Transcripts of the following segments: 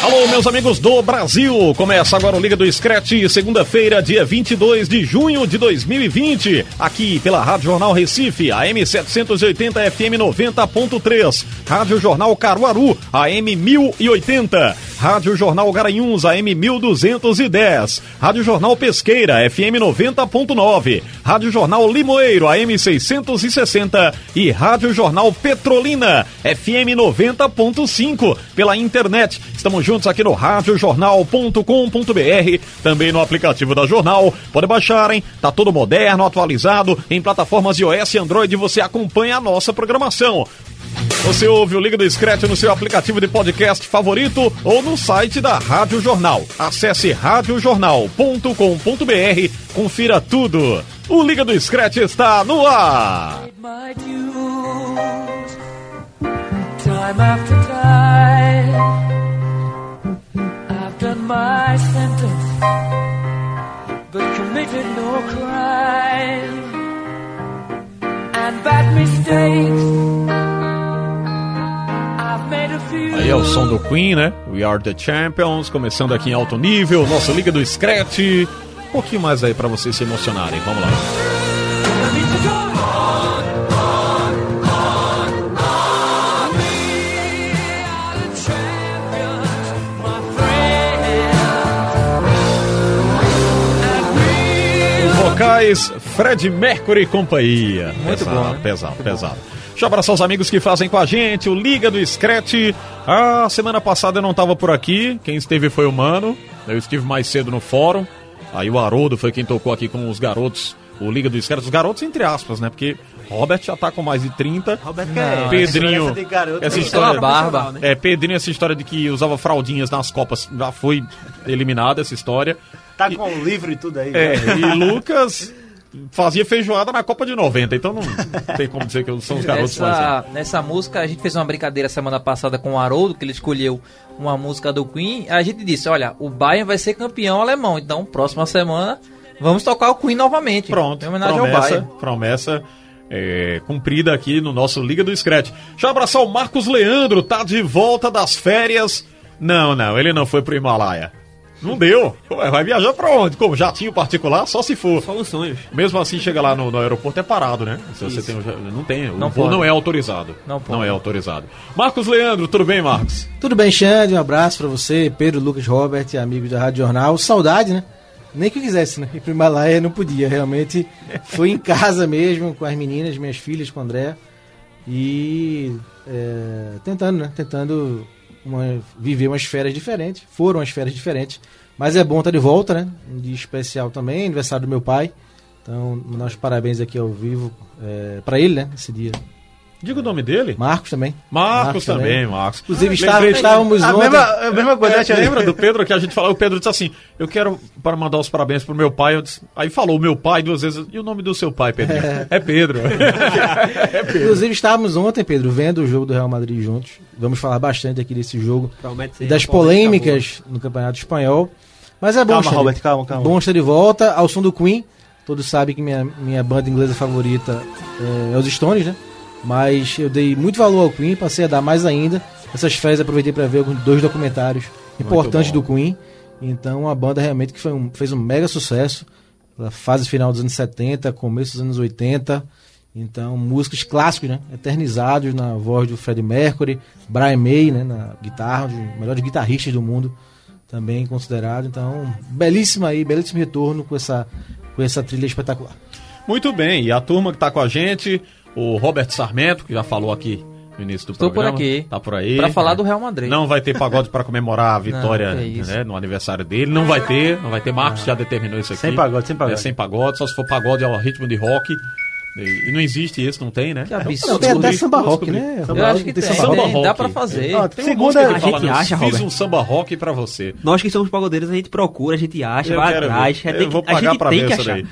Alô, meus amigos do Brasil! Começa agora o Liga do Scratch, segunda-feira, dia 22 de junho de 2020, aqui pela Rádio Jornal Recife, AM 780 FM 90.3, Rádio Jornal Caruaru, AM 1080, Rádio Jornal Garanhuns, AM 1210, Rádio Jornal Pesqueira, FM 90.9, Rádio Jornal Limoeiro, AM 660 e Rádio Jornal Petrolina, FM 90.5, pela internet. Estamos juntos aqui no radiojornal.com.br, também no aplicativo da Jornal. Pode baixar, hein? Tá todo moderno, atualizado, em plataformas iOS e Android você acompanha a nossa programação. Você ouve o Liga do Scratch no seu aplicativo de podcast favorito ou no site da Rádio Jornal. Acesse radiojornal.com.br, confira tudo. O Liga do Scratch está no ar. Aí é o som do Queen, né? We Are The Champions, começando aqui em alto nível, nossa Liga do Scratch. Um pouquinho mais aí pra vocês se emocionarem, vamos lá. vocais Fred Mercury e companhia. Muito pesado, bom, né? Pesado, pesado. Deixa eu abraçar os amigos que fazem com a gente, o Liga do Scratch. Ah, semana passada eu não estava por aqui, quem esteve foi o Mano. Eu estive mais cedo no fórum. Aí o Haroldo foi quem tocou aqui com os garotos, o Liga do Scratch. Os garotos entre aspas, né? Porque Robert já tá com mais de 30. Roberto Não, Pedrinho, essa de garoto, essa história- uma barba. É, Pedrinho, essa história de que usava fraldinhas nas copas, já foi eliminada essa história. Tá com o livro e tudo aí. É, né? e Lucas fazia feijoada na Copa de 90, então não tem como dizer que são os garotos Nessa, nessa música, a gente fez uma brincadeira semana passada com o Haroldo, que ele escolheu uma música do Queen. A gente disse: olha, o Bayern vai ser campeão alemão, então próxima semana vamos tocar o Queen novamente. Pronto, Em homenagem ao promessa, Bayern. promessa é, cumprida aqui no nosso Liga do Scratch. Deixa eu abraçar o Marcos Leandro, tá de volta das férias. Não, não, ele não foi pro Himalaia. Não deu. Ué, vai viajar pra onde? Como? Jatinho particular? Só se for. Só nos sonhos. Mesmo assim, chega lá no, no aeroporto, é parado, né? Se você tem, um não tem, o Não voo pode. não é autorizado. Não pode. Não é autorizado. Marcos Leandro, tudo bem, Marcos? Tudo bem, Xande? Um abraço pra você, Pedro, Lucas, Robert, amigos da Rádio Jornal. Saudade, né? Nem que eu quisesse, né? Ir pro Himalaia não podia, realmente. Fui em casa mesmo, com as meninas, minhas filhas, com o André. E é, tentando, né? Tentando uma- viver umas férias diferentes. Foram umas férias diferentes. Mas é bom estar de volta, né? Um dia especial também, aniversário do meu pai. Então, nossos parabéns aqui ao vivo é, para ele, né? Esse dia. Diga o nome dele. Marcos também. Marcos, também, Marcos. Inclusive, estávamos A ontem. mesma, a mesma coisa, né, É, lembra do Pedro que a gente falou? O Pedro disse assim: Eu quero para mandar os parabéns pro meu pai. Eu disse- aí falou meu pai duas vezes. E o nome do seu pai, Pedro? É, Pedro. é Pedro. Inclusive, estávamos ontem, Pedro, vendo o jogo do Real Madrid juntos. Vamos falar bastante aqui desse jogo e das polêmicas no Campeonato Espanhol. Mas é bom, Calma. Robert, calma, calma. Bom estar de volta ao som do Queen. Todos sabem que minha, minha banda inglesa favorita é, é os Stones, né? Mas eu dei muito valor ao Queen, passei a dar mais ainda. Essas férias aproveitei para ver dois documentários importantes do Queen. Então a banda realmente que foi um- fez um mega sucesso. Na fase final dos anos 70, começo dos anos 80. Então, músicos clássicos, né? Eternizados na voz do Freddie Mercury, Brian May, né? Na guitarra, um dos melhores guitarristas do mundo, também considerado. Então, belíssima aí, belíssimo retorno com essa, com essa trilha espetacular. Muito bem, e a turma que tá com a gente, o Robert Sarmento, que já falou aqui no início do Estou por programa. aqui. Tá por aí. Pra falar né? do Real Madrid. Não vai ter pagode para comemorar a vitória isso. né, no aniversário dele. Não vai ter, não vai ter. Marcos já determinou isso aqui. Sem pagode, sem pagode. É sem pagode, só se for pagode ao ritmo de rock. E, não existe isso, não tem, né? Que absurdo. Não, tem até samba rock, né? Eu acho que tem, samba samba tem, rock. dá pra fazer. Ó, Tem Segunda- a fala, gente "Meu, acha, fiz Robert." um samba rock pra você. Nós que somos pagodeiros, a gente procura, a gente acha, Eu vai atrás. a Eu vou a pagar gente pra tem ver achar. daí.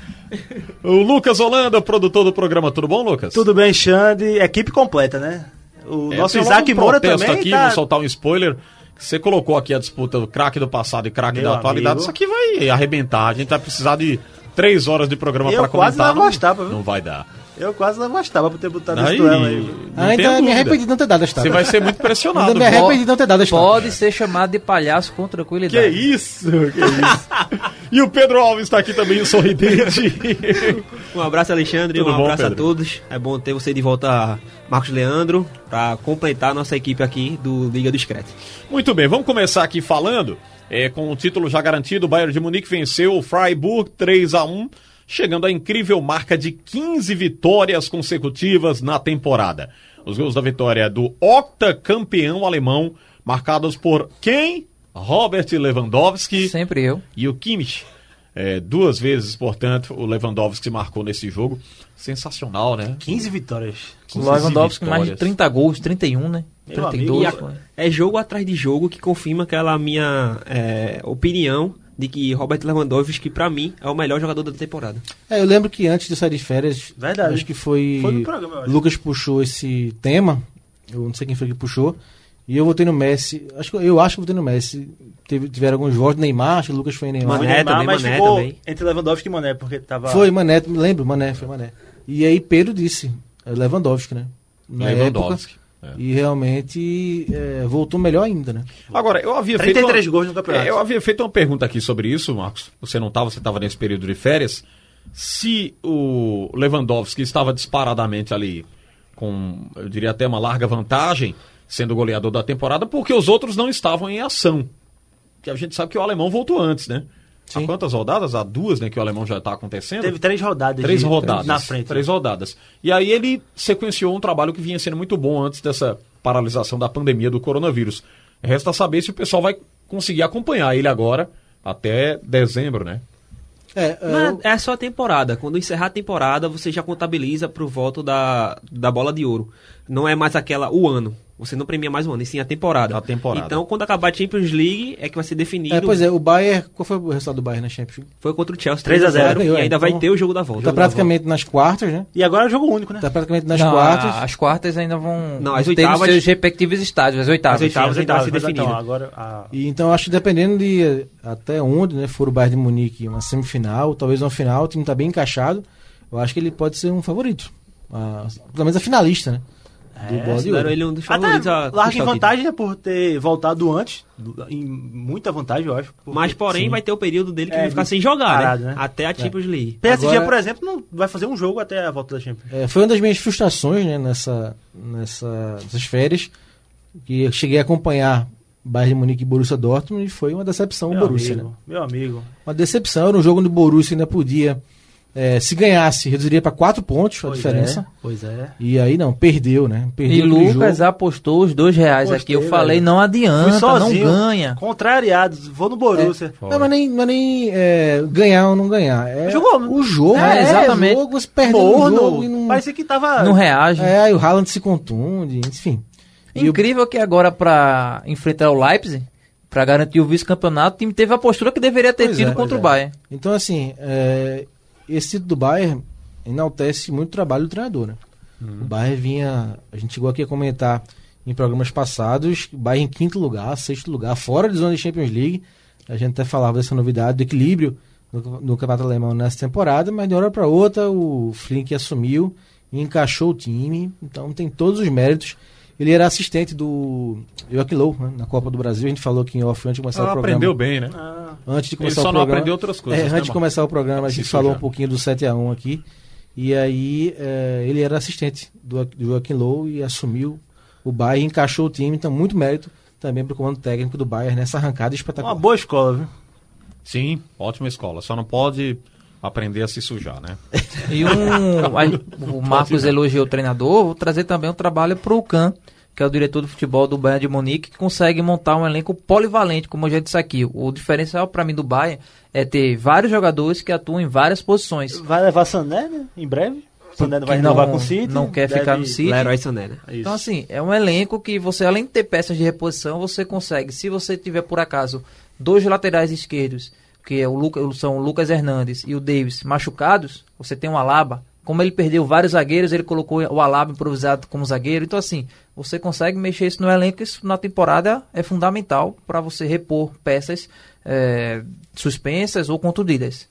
O Lucas Holanda, produtor do programa, tudo bom, Lucas? Tudo bem, Xande? Equipe completa, né? O É, nosso tem Isaac um Moura também aqui, tá... vou soltar um spoiler. Você colocou aqui a disputa do craque do passado e craque da atualidade. amigo. Isso aqui vai arrebentar. A gente vai precisar de três horas de programa quase comentar. não gostava, viu? não vai dar. Eu quase não gostava por ter botado Aí, esse duelo aí. Ainda tenha me dúvida. arrependi de não ter dado a Você estátua. vai ser muito pressionado. Ainda me arrependi de não ter dado a estátua. Pode ser chamado de palhaço com Que tranquilidade. isso, que isso. e o Pedro Alves está aqui também, sorridente. Um abraço, Alexandre, Tudo um bom, abraço a todos. É bom ter você de volta, Marcos Leandro, pra completar a nossa equipe aqui do Liga do Screte. Muito bem, vamos começar aqui falando. É, com o título já garantido, o Bayern de Munique venceu o Freiburg 3 a 1 chegando à incrível marca de 15 vitórias consecutivas na temporada. Os gols da vitória do octacampeão alemão, marcados por quem? Robert Lewandowski Sempre eu. e o Kimmich. É, duas vezes, portanto, o Lewandowski marcou nesse jogo. Sensacional, né? 15 vitórias. O Lewandowski mais de vitórias. 30 gols, 31, né? Meu 32. A- pô. é jogo atrás de jogo que confirma aquela minha é, opinião de que Robert Lewandowski, pra mim, é o melhor jogador da temporada. É, eu lembro que antes de sair de férias, Verdade. acho que foi. Foi no programa, eu acho. Lucas puxou esse tema. Eu não sei quem foi que puxou. E eu votei no Messi. Acho que, eu acho que eu votei no Messi. Teve, tiveram alguns votos. Neymar, acho que Lucas foi em Neymar. Mané Neymar, também, mas Mané ficou também. entre Lewandowski e Mané, porque tava... Foi Mané, lembro, Mané, foi Mané. E aí Pedro disse, é Lewandowski, né? Na Lewandowski. época. É. E realmente é, voltou melhor ainda, né? Agora, eu havia feito. 33 uma- gols no campeonato. É, eu havia feito uma pergunta aqui sobre isso, Marcos. Você não estava, você estava nesse período de férias. Se o Lewandowski estava disparadamente ali com, eu diria até uma larga vantagem, sendo o goleador da temporada, porque os outros não estavam em ação. Que a gente sabe que o alemão voltou antes, né? Há Sim. quantas rodadas? Há duas, né, que o alemão já está acontecendo. Teve três rodadas. Três de- rodadas. Na frente. Três rodadas. E aí ele sequenciou um trabalho que vinha sendo muito bom antes dessa paralisação da pandemia do coronavírus. Resta saber se o pessoal vai conseguir acompanhar ele agora até dezembro, né? É, é, Mas eu- é só a temporada. Quando encerrar a temporada, você já contabiliza pro voto da, da bola de ouro. Não é mais aquela, o ano. Você não premia mais o ano, e sim a temporada. A temporada. Então, quando acabar a Champions League, é que vai ser definido. é, pois é, o Bayern, qual foi o resultado do Bayern na Champions? Foi contra o Chelsea 3 a 0. 3x0 e ainda então- vai ter o jogo da volta. Tá praticamente nas quartas, né? E agora é jogo único, né? Tá praticamente nas Não, quartas. a- as quartas ainda vão Não, as ter oitavas- nos seus respectivos estádios, as oitavas. As oitavas ainda vai ser então, agora a... E então acho que dependendo de eh, até onde né, for o Bayern de Munique, uma semifinal, talvez uma final, o time tá bem encaixado. Eu acho que ele pode ser um favorito. Ah, pelo menos a finalista, né? Do bola de Considero ouro. ele um dos Até favoritos a larga em o vantagem, né, por ter voltado antes. Em muita vantagem, eu acho. porque- Mas, porém, Sim. vai ter o período dele que É, vai ficar sem jogar, parado, né? né? Até a Champions League. PSG, Agora- por exemplo, não vai fazer um jogo até a volta da Champions. É, foi uma das minhas frustrações né, nessa, nessa, nessas férias, que eu cheguei a acompanhar Bayern de Munique e Borussia Dortmund e foi uma decepção o Meu Borussia. amigo, Né? meu amigo. Uma decepção, era um jogo onde o Borussia ainda podia, eh, se ganhasse, reduziria para quatro pontos a Pois diferença. é, pois é. E aí não, perdeu, né? Perdeu E Lucas jogo. apostou os dois reais aqui. Eu falei, velho. não adianta, não sozinho, ganha. contrariado, vou no Borussia. Não, mas nem, mas nem é, ganhar ou não ganhar. É Jogou, né? o jogo. É, É, exatamente. O jogo, você perdeu o jogo e não... parecia que tava... Não reage. É, aí o Haaland se contunde, enfim. E o- Incrível que agora, pra enfrentar o Leipzig, pra garantir o vice-campeonato, o time teve a postura que deveria ter Pois tido é, contra o Bayern. Então, assim, é, esse título do Bayern enaltece muito o trabalho do treinador, né? O Bayern vinha... A gente chegou aqui a comentar em programas passados, o Bayern em quinto lugar, sexto lugar, fora de zona de Champions League. A gente até falava dessa novidade, do equilíbrio no, no campeonato alemão nessa temporada, mas de uma hora para outra o Flink assumiu e encaixou o time. Então tem todos os méritos. Ele era assistente do Joaquim Low, né, na Copa do Brasil. A gente falou aqui em off antes de começar Ah, o programa. aprendeu bem, né? Ah, Antes de Ele começar só o não programa. aprendeu outras coisas, É, né, antes de Marcos? começar o programa, a gente falou sujar. um pouquinho do 7x1 aqui. E aí é, ele era assistente do, do Joaquim Low e assumiu o Bayern, encaixou o time. Então, muito mérito também para o comando técnico do Bayern nessa arrancada espetacular. uma boa escola, viu? Sim, ótima escola. Só não pode aprender a se sujar, né? E um, aí, o Marcos elogiou o treinador, vou trazer também um trabalho pro Can, que é o diretor do futebol do Bayern de Munique, que consegue montar um elenco polivalente, como eu já disse aqui. O diferencial para mim do Bayern é ter vários jogadores que atuam em várias posições. Vai levar Sané, né? Em breve. Sané não vai renovar com o City. não quer ficar no City. Leroy Sané, né? Isso. Então, assim, é um elenco que você, além de ter peças de reposição, você consegue, se você tiver, por acaso, dois laterais esquerdos, que é o Luca, são o Lucas Hernandes e o Davis, machucados, você tem um Alaba. Como ele perdeu vários zagueiros, ele colocou o Alaba improvisado como zagueiro. Então, assim, você consegue mexer isso no elenco. Isso na temporada é fundamental para você repor peças eh, suspensas ou contundidas.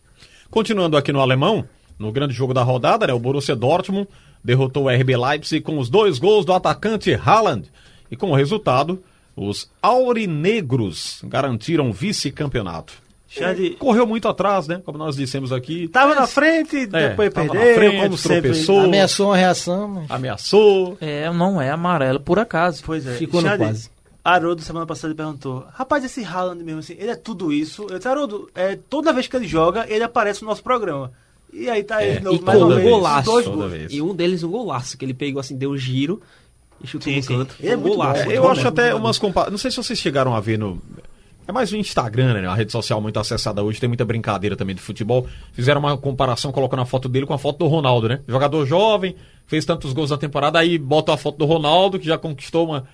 Continuando aqui no alemão, no grande jogo da rodada, né, o Borussia Dortmund derrotou o RB Leipzig com os dois gols do atacante Haaland. E com o resultado, os aurinegros garantiram vice-campeonato. Xande- Correu muito atrás, né? Como nós dissemos aqui. Tava na frente, É, depois na perdeu, frente, como sempre. tropeçou. Ameaçou uma reação, mas Ameaçou. É, não é amarelo por acaso. Pois é. ficou no Xande, quase. Haroldo, semana passada, perguntou: Rapaz, esse Haaland mesmo, assim, ele é tudo isso? Eu disse: Haroldo, é, toda vez que ele joga, ele aparece no nosso programa. E aí tá ele de novo, E mais um vez, golaço. dois Toda gols. vez. E um deles um golaço, que ele pegou assim, deu um giro e chutou Sim, no sim. canto. Ele é Um muito golaço. bom, É, eu bom acho mesmo, até umas comparações. Não sei se vocês chegaram a ver no. É mais o Instagram, né? A rede social muito acessada hoje, tem muita brincadeira também de futebol. Fizeram uma comparação colocando a foto dele com a foto do Ronaldo, né? Jogador jovem, fez tantos gols na temporada, aí bota a foto do Ronaldo, que já conquistou uma.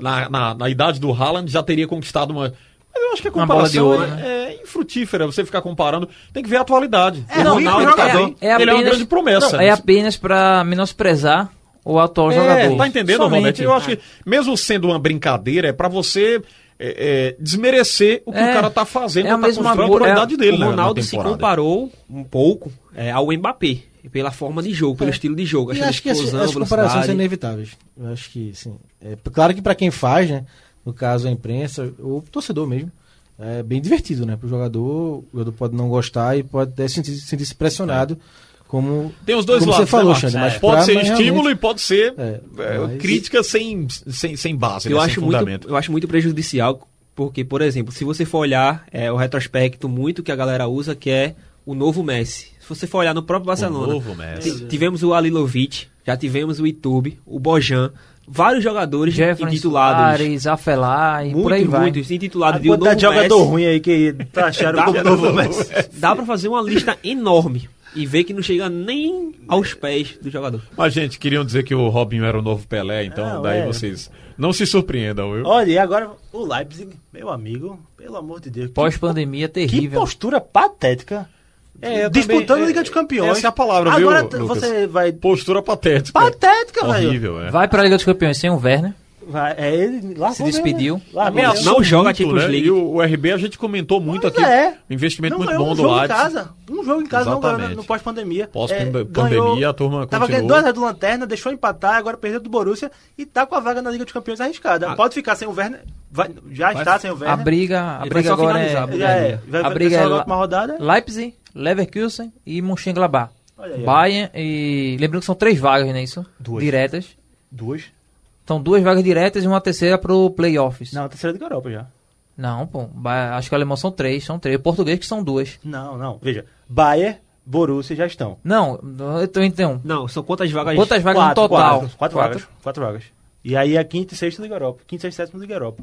Na, na, na idade do Haaland, já teria conquistado uma. Mas eu acho que a comparação ouro, é, né? é infrutífera, você ficar comparando. Tem que ver a atualidade. É o pro Ronaldo jogador. é, ele é uma grande promessa. Não, né? é apenas para menosprezar o atual É, jogador. tá entendendo, Somente. Ronaldo? Eu acho que, mesmo sendo uma brincadeira, é pra você é, é, desmerecer o que É, o cara tá fazendo, é a tá mesma construindo boa- a é- qualidade dele, o né, Ronaldo na se comparou um pouco é, ao Mbappé, pela forma de jogo, pelo estilo de jogo. E aquela acho que as, explosão, as comparações são inevitáveis. Eu acho que, sim. É, claro que para quem faz, né? No caso a imprensa, o torcedor mesmo, é bem divertido, né? Pro jogador, o jogador pode não gostar e pode até sentir- sentir-se pressionado, como, Tem os dois como lados, você falou, né, Xande, Marcos? mas Pode pra- ser mas estímulo e pode ser É, é, mas- crítica sem, sem, sem base, Eu né, acho, sem muito, fundamento. eu acho muito prejudicial, porque, por exemplo, se você for olhar é, o retrospecto muito que a galera usa, que é o novo Messi. Se você for olhar no próprio Barcelona, novo Messi. ti- tivemos o Alilovic, já tivemos o Itube, o Bojan, vários jogadores Jefferson intitulados. Soares, Afelar e por aí Muito, vai. muitos intitulados de o novo de jogador Messi. ruim aí que acharam Dá- como novo Messi. Dá pra fazer uma lista enorme e ver que não chega nem aos pés do jogador. Mas, gente, queriam dizer que o Robinho era o novo Pelé, então Não, daí é. vocês não se surpreendam, viu? Olha, e agora o Leipzig, meu amigo, pelo amor de Deus. que- Pós-pandemia Que terrível. postura patética. É, eu Disputando também- a Liga dos Campeões. Essa é a palavra, viu, Agora você vai. Postura patética. Patética, velho. Horrível, é. Vai para a Liga dos Campeões sem o Werner. Vai, é ele lá Se despediu. Ameaçou Não joga a muito, Champions né? League. E o, o RB a gente comentou muito Pois aqui. é. Um investimento Não muito ganhou bom um do jogo em Leipzig. casa. Um jogo em casa não ganhou Exatamente. no pós-pandemia. Pós-pandemia, ganhou- a turma Tava ganhando. 2 do Lanterna, deixou empatar, agora perdeu do Borussia e tá com a vaga na Liga dos Campeões arriscada. Ah. Pode ficar sem o Werner. vai- já Vai- está sem o A Werner. briga, a briga vai só agora finalizar, é. Já é. Vai, a briga é a última rodada. Leipzig, Leverkusen e Mönchengladbach. Olha aí. Bayern e lembrando que são três vagas, não é isso? Duas. Diretas. Duas. São duas vagas diretas e uma terceira pro playoffs. Não, a terceira Liga Europa já. Não, pô. Ba- Acho que o alemão são três, são três. O português que são duas. Não, não. Veja. Bayern, Borussia já estão. Não, eu tô então. Não, são quantas vagas? Quantas vagas Quatro, no total? Quatro, quatro vagas. Quatro vagas. E aí a quinta e sexta Liga Europa. Quinta, sexta e sétima Liga Europa.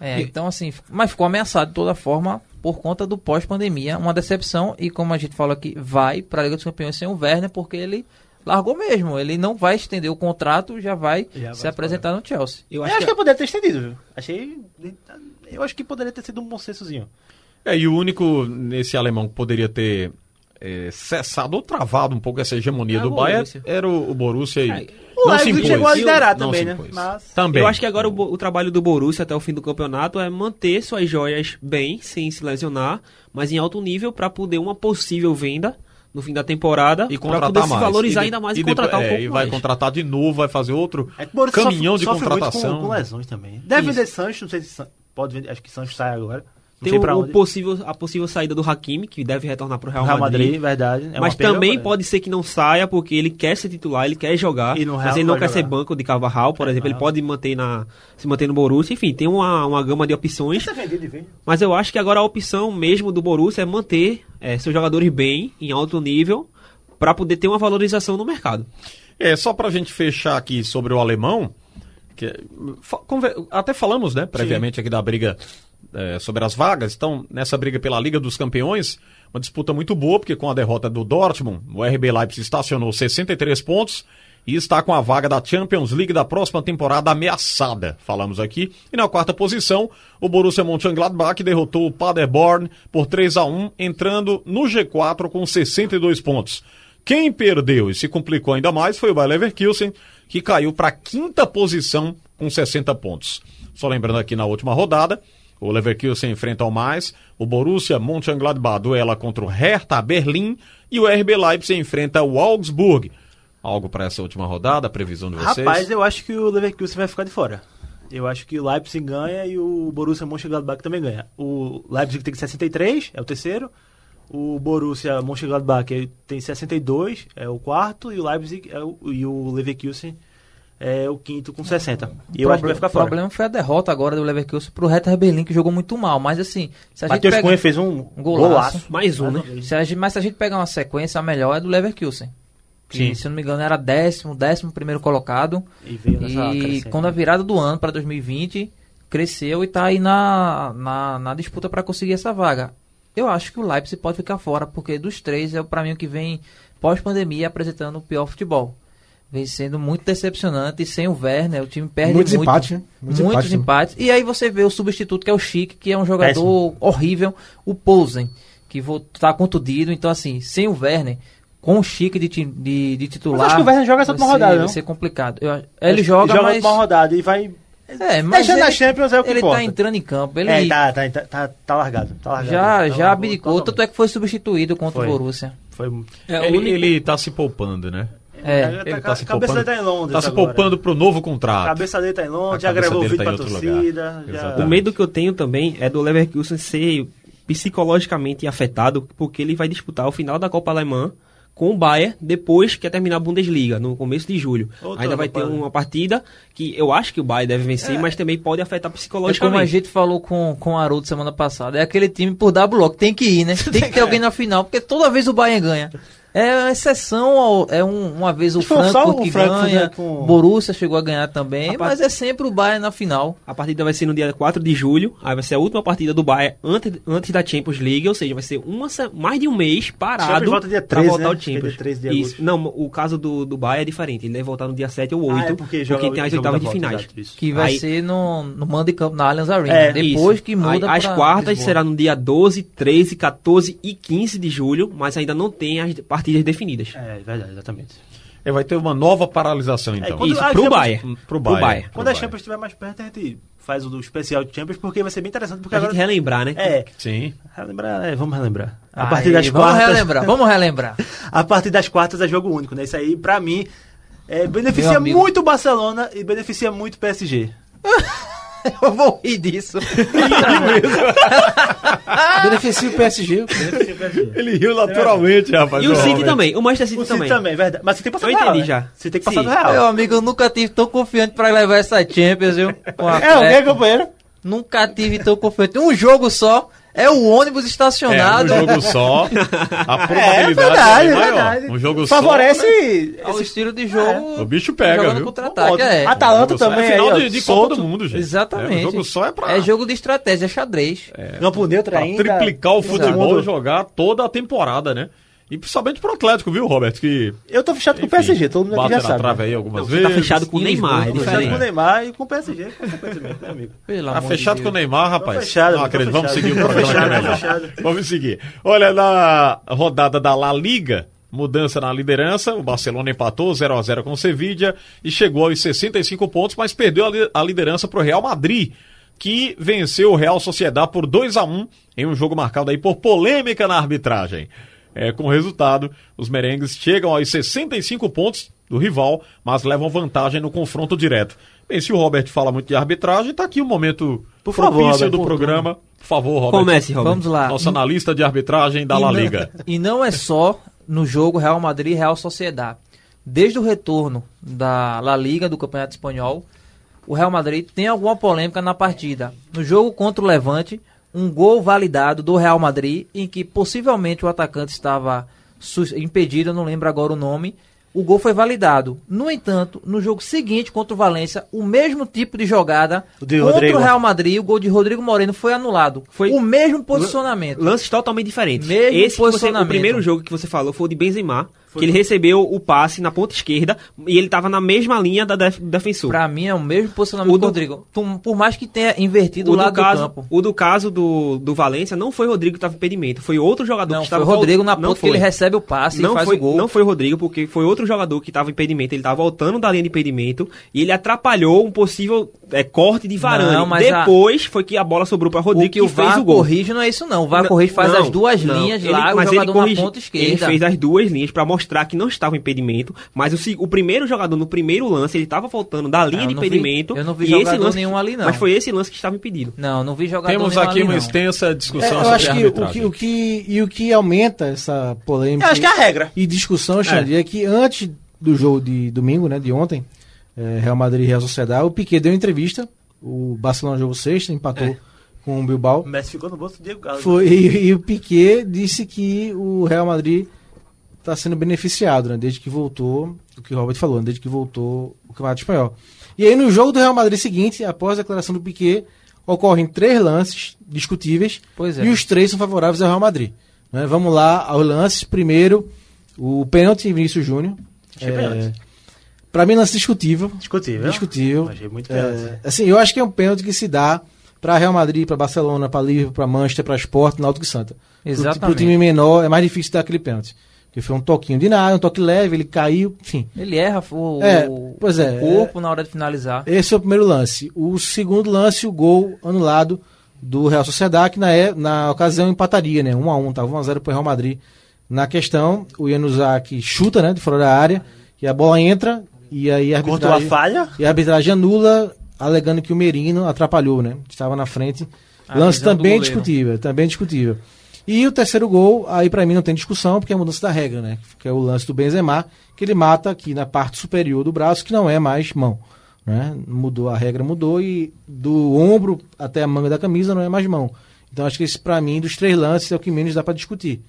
É, então assim, mas ficou ameaçado de toda forma por conta do pós-pandemia, uma decepção e como a gente falou aqui, vai para a Liga dos Campeões sem o Werner porque ele largou mesmo, ele não vai estender o contrato, já vai Já se vai apresentar no Chelsea. Eu Eu acho acho, que, que, poderia ter estendido, viu? Achei. Eu acho que poderia ter sido um bom sensozinho. É, e o único nesse alemão que poderia ter é, cessado ou travado um pouco essa hegemonia É do Bayern era o, o Borussia e É, O não se Leipzig chegou a liderar Não também, se né? impôs. Mas- Também. eu acho que agora o, o trabalho do Borussia até o fim do campeonato é manter suas joias bem, sem se lesionar, mas em alto nível para poder uma possível venda no fim da temporada e contratar poder mais. se valorizar de- ainda mais e, depois- contratar um é, pouco E vai mais. contratar de novo, vai fazer outro É caminhão sofre- de sofre muito contratação. Com, com lesões também. Deve Isso. vender Sancho, não sei se pode vender, acho que Sancho sai agora. Tem o, o possível, a possível saída do Hakimi, que deve retornar para o Real, Real Madrid, Madrid. verdade. É mas pena, também mas- pode ser que não saia, porque ele quer ser titular, ele quer jogar, E no Real mas ele não quer ser jogar. banco de Carvajal, por É, exemplo. Ele pode manter na, se manter no Borussia. Enfim, tem uma, uma gama de opções. É de. Mas eu acho que agora a opção mesmo do Borussia é manter eh, seus jogadores bem, em alto nível, para poder ter uma valorização no mercado. É, só pra gente fechar aqui sobre o alemão, que, conver- até falamos, né, previamente aqui da briga é, sobre as vagas, estão nessa briga pela Liga dos Campeões, uma disputa muito boa, porque com a derrota do Dortmund, o RB Leipzig estacionou 63 pontos e está com a vaga da Champions League da próxima temporada ameaçada, falamos aqui. E na quarta posição, o Borussia Mönchengladbach derrotou o Paderborn por 3 a 1, entrando no G4 com 62 pontos. Quem perdeu e se complicou ainda mais foi o Bayer Leverkusen, que caiu para a quinta posição com 60 pontos. Só lembrando aqui na última rodada, o Leverkusen enfrenta o mais, o Borussia Mönchengladbach duela contra o Hertha Berlim e o RB Leipzig enfrenta o Augsburg. Algo para essa última rodada, a previsão de vocês? Rapaz, eu acho que o Leverkusen vai ficar de fora. Eu acho que o Leipzig ganha e o Borussia Mönchengladbach também ganha. O Leipzig tem 63, é o terceiro. O Borussia Mönchengladbach tem 62, é o quarto. E o Leipzig é o, e o Leverkusen é o quinto com 60. E eu acho que vai ficar O fora. problema foi a derrota agora do Leverkusen pro Hertha Berlim, que jogou muito mal. Mas assim, se a gente Matheus pega... Cunha fez um um golaço. golaço. Mais um, né? Se a gente, mas se a gente pegar uma sequência, a melhor é do Leverkusen. Que, Sim. se não me engano, era décimo, décimo primeiro colocado. E veio nessa E quando a virada do ano para 2020 cresceu e tá aí na, na, na disputa para conseguir essa vaga. Eu acho que o Leipzig pode ficar fora, porque dos três é para mim o que vem pós-pandemia apresentando o pior futebol. Vem sendo muito decepcionante e sem o Werner, o time perde Muitos muito. empates, né? Muitos, Muitos empates, empates, E aí você vê o substituto, que é o Chic, que é um jogador horrível, o Posen, que vo- tá contundido. Então, assim, sem o Werner, com o Chic de, de, de titular. Mas acho que o Werner joga essa vai última rodada, Vai não? ser complicado. Eu- ele joga, joga mas. uma rodada e vai. É, mas Deixando ele, a Champions é o que ele importa. tá entrando em campo. Ele É, tá, tá, tá, tá, tá largado. Tá largado. já, Tá já abdicou, tanto é que foi substituído contra Foi. o Borussia. Foi. É, ele, único- ele tá se poupando, né? É. Tá- Ele tá- tá se a cabeça poupando. dele tá em Londres. Tá se agora. poupando pro novo A contrato. cabeça dele tá em Londres, A já gravou dele vídeo tá pra torcida. já-. O medo que eu tenho também é do Leverkusen ser psicologicamente afetado, porque ele vai disputar o final da Copa Alemã com o Bayern depois que terminar a Bundesliga, no começo de julho. Outra Ainda vai ter uma partida que eu acho que o Bayern deve vencer, É. mas também pode afetar É como a psicologicamente. gente falou com, com o Haroldo semana passada. É aquele time por dar bloco. Tem que ir, né? Tem que ter alguém na final, porque toda vez o Bayern ganha. É uma exceção, ao- é um- uma vez o que Frankfurt o que Frankfurt, ganha, né, com- Borussia chegou a ganhar também, Rapaz- mas é sempre o Bayern na final. A partida vai ser no dia 4 de julho, aí vai ser a última partida do Bayern antes, antes da Champions League, ou seja, vai ser uma, mais de um mês parado Champions volta dia pra 13, voltar né? que é Champions. dia 13 de Isso. Não, o caso do, do Bayern é diferente, ele deve voltar no dia 7 ou 8, Ah, é porque, joga, tem as oitavas de volta, finais. exato. Que vai Aí- ser no, no mando de campo na Allianz Arena. É, depois Isso. que muda Aí, As pra quartas Lisboa. será no dia 12, 13, 14 e 15 de julho, mas ainda não tem as partidas definidas. É, verdade, exatamente. É, vai ter uma nova paralisação, então. quando- Isso, a pro Bayern. Pro Bayern. Bayern. Quando a Champions estiver mais perto, a gente faz o do especial de Champions, porque vai ser bem interessante. Porque gente agora. relembrar, né? É, Sim. relembrar, é, vamos relembrar. A Aí, partir das vamos quartas. relembrar, vamos relembrar. A partir das quartas é jogo único, né? Isso aí, pra mim, é, beneficia muito o Barcelona e beneficia muito o PSG. Eu vou rir disso. Beneficia o PSG. Ele riu naturalmente, rapaz. E o City também, o Manchester City O City também. também, verdade. Mas você tem que passar Eu do Real, entendi né? já. Você tem que passar Sim. do Real. Meu amigo, eu nunca tive tão confiante pra levar essa Champions, viu? Com a É, o que, companheiro? Nunca tive tão confiante. Um jogo só, é o ônibus É, um estacionado. jogo só. A probabilidade verdade, é, é maior. verdade. Um jogo Favorece. ao esse- estilo de jogo. O bicho pega, jogando viu? contra-ataque. É. Atalanta só. também. É final aí, ó, de, de solto. Copa do Mundo, gente. Exatamente. É, um jogo só é pra, É jogo de estratégia, é xadrez. Campo neutro pra ainda. triplicar o futebol Exato. e jogar toda a temporada, né? E principalmente pro Atlético, viu, Robert? Que Eu tô fechado com o enfim, PSG, todo mundo aqui já sabe. trave né? aí algumas Você vezes. tá fechado com o Neymar, é Tô fechado com o. Neymar e com o PSG, consequentemente, meu amigo. Pelo Tá de fechado Deus. com o Neymar, rapaz? Tô fechado, Não acredito. Vamos seguir o programa fechado, que é fechado. Vamos seguir. Olha, na rodada da La Liga, mudança na liderança, o Barcelona empatou 0 a 0 com o Sevilla e chegou aos 65 pontos, mas perdeu a liderança para o Real Madrid, que venceu o Real Sociedad por 2 a 1 em um jogo marcado aí por polêmica na arbitragem. É, com o resultado, os merengues chegam aos 65 pontos do rival, mas levam vantagem no confronto direto. Bem, se o Robert fala muito de arbitragem, tá aqui o momento Por favor, propício Robert, do por programa. Por favor, Robert. Comece, Robert. Vamos lá. Nosso analista de arbitragem da E La não- Liga. E não é só no jogo Real Madrid e Real Sociedad. Desde o retorno da La Liga, do Campeonato Espanhol, o Real Madrid tem alguma polêmica na partida. No jogo contra o Levante, um gol validado do Real Madrid, em que possivelmente o atacante estava impedido, eu não lembro agora o nome, o gol foi validado. No entanto, no jogo seguinte contra o Valência, o mesmo tipo de jogada de contra Rodrigo. o Real Madrid, o gol de Rodrigo Moreno foi anulado. Foi- o mesmo posicionamento. Lances totalmente diferentes. Mesmo Esse que você, o posicionamento. primeiro jogo que você falou foi o de Benzema, que ele recebeu o passe na ponta esquerda e ele tava na mesma linha da def defensor. Pra mim é o mesmo posicionamento O do do- Rodrigo. Por mais que tenha invertido o o do lado do caso, campo. o do caso do, do Valência não foi o Rodrigo que estava impedimento, foi outro jogador Não, que foi estava o Rodrigo na ponta que foi. ele recebe o passe não e faz foi, o gol. Não foi o Rodrigo, porque foi outro jogador que estava impedimento. Ele estava voltando da linha de impedimento e ele atrapalhou um possível é, corte de Varane. Não, mas a- Depois foi que a bola sobrou para Rodrigo O que o fez o gol. corrige não é isso não. O VAR Não, corrige faz não, as duas não. linhas Ele- lá, o mas ele jogador corrigi- na ponta esquerda. Ele fez as duas linhas para mostrar que não estava impedimento, mas o, o primeiro jogador no primeiro lance, ele estava voltando da linha de eu não vi- impedimento. eu não vi e esse jogador lance, nenhum ali, não. Mas foi esse lance que estava impedido. Não, não vi jogador Temos nenhum aqui ali, uma não. extensa É, discussão eu sobre acho a que o, que o que e o que aumenta essa polêmica Eu acho que é a regra. e discussão, Xande, é. que antes do jogo de domingo, né, de ontem, é, Real Madrid e Real Sociedade, o Piquet deu entrevista, o Barcelona jogou sexta, empatou com o Bilbao. O Messi ficou no bolso do Diego Galo. Foi, e, e o Piquet disse que o Real Madrid está sendo beneficiado, né? Desde que voltou, o que o Robert falou, né, desde que voltou o Campeonato Espanhol. E aí no jogo do Real Madrid seguinte, após a declaração do Piquet, ocorrem três lances discutíveis é. e os três são favoráveis ao Real Madrid. né? Vamos lá aos lances. Primeiro, o pênalti em Vinícius Júnior. Achei pênalti. É, Pra mim, lance discutível. Discutível. Discutível. Achei muito pênalti. É, assim, eu acho que é um pênalti que se dá para Real Madrid, para Barcelona, para Liverpool, para Manchester, para Sport, Náutico e Santa. Pro- Exatamente. Pro time menor é mais difícil dar aquele pênalti. Porque foi um toquinho de nada, um toque leve, ele caiu, enfim. Ele erra o, É, pois é, o corpo na hora de finalizar. Esse é o primeiro lance. O segundo lance, o gol anulado do Real Sociedade, que na, é- na ocasião empataria, né? 1 a 1 tava 1 a 0 pro Real Madrid. Na questão, o Januzak chuta, né, de fora da área, e a bola entra e aí a Cortou a arbitragem, falha. e a arbitragem anula, alegando que o Merino atrapalhou, né? Estava na frente. A Lance também discutível, também discutível. E o terceiro gol, aí pra mim não tem discussão, porque é a mudança da regra, né? Que é o lance do Benzema, que ele mata aqui na parte superior do braço, que não é mais mão. Né? Mudou, a regra mudou e do ombro até a manga da camisa não é mais mão. Então acho que esse, pra mim, dos três lances é o que menos dá pra discutir.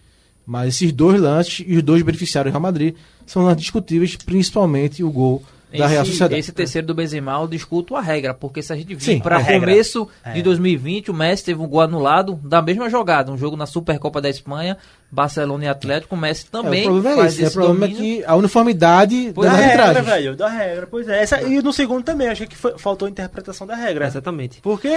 Mas esses dois lances e os dois beneficiários do Real Madrid são lances discutíveis, principalmente o gol da Real Esse, Sociedade. esse terceiro do Benzema, eu discuto a regra, porque se a gente vir para a regra. começo É. de 2020, o Messi teve um gol anulado da mesma jogada, um jogo na Supercopa da Espanha, Barcelona e Atlético, o Messi também é, o problema é faz esse. esse O problema domínio. é que a uniformidade Pois da Da regra, arbitragem. velho. Da regra. Pois é. Essa, e no segundo também, achei que foi- faltou interpretação da regra. Exatamente. Porque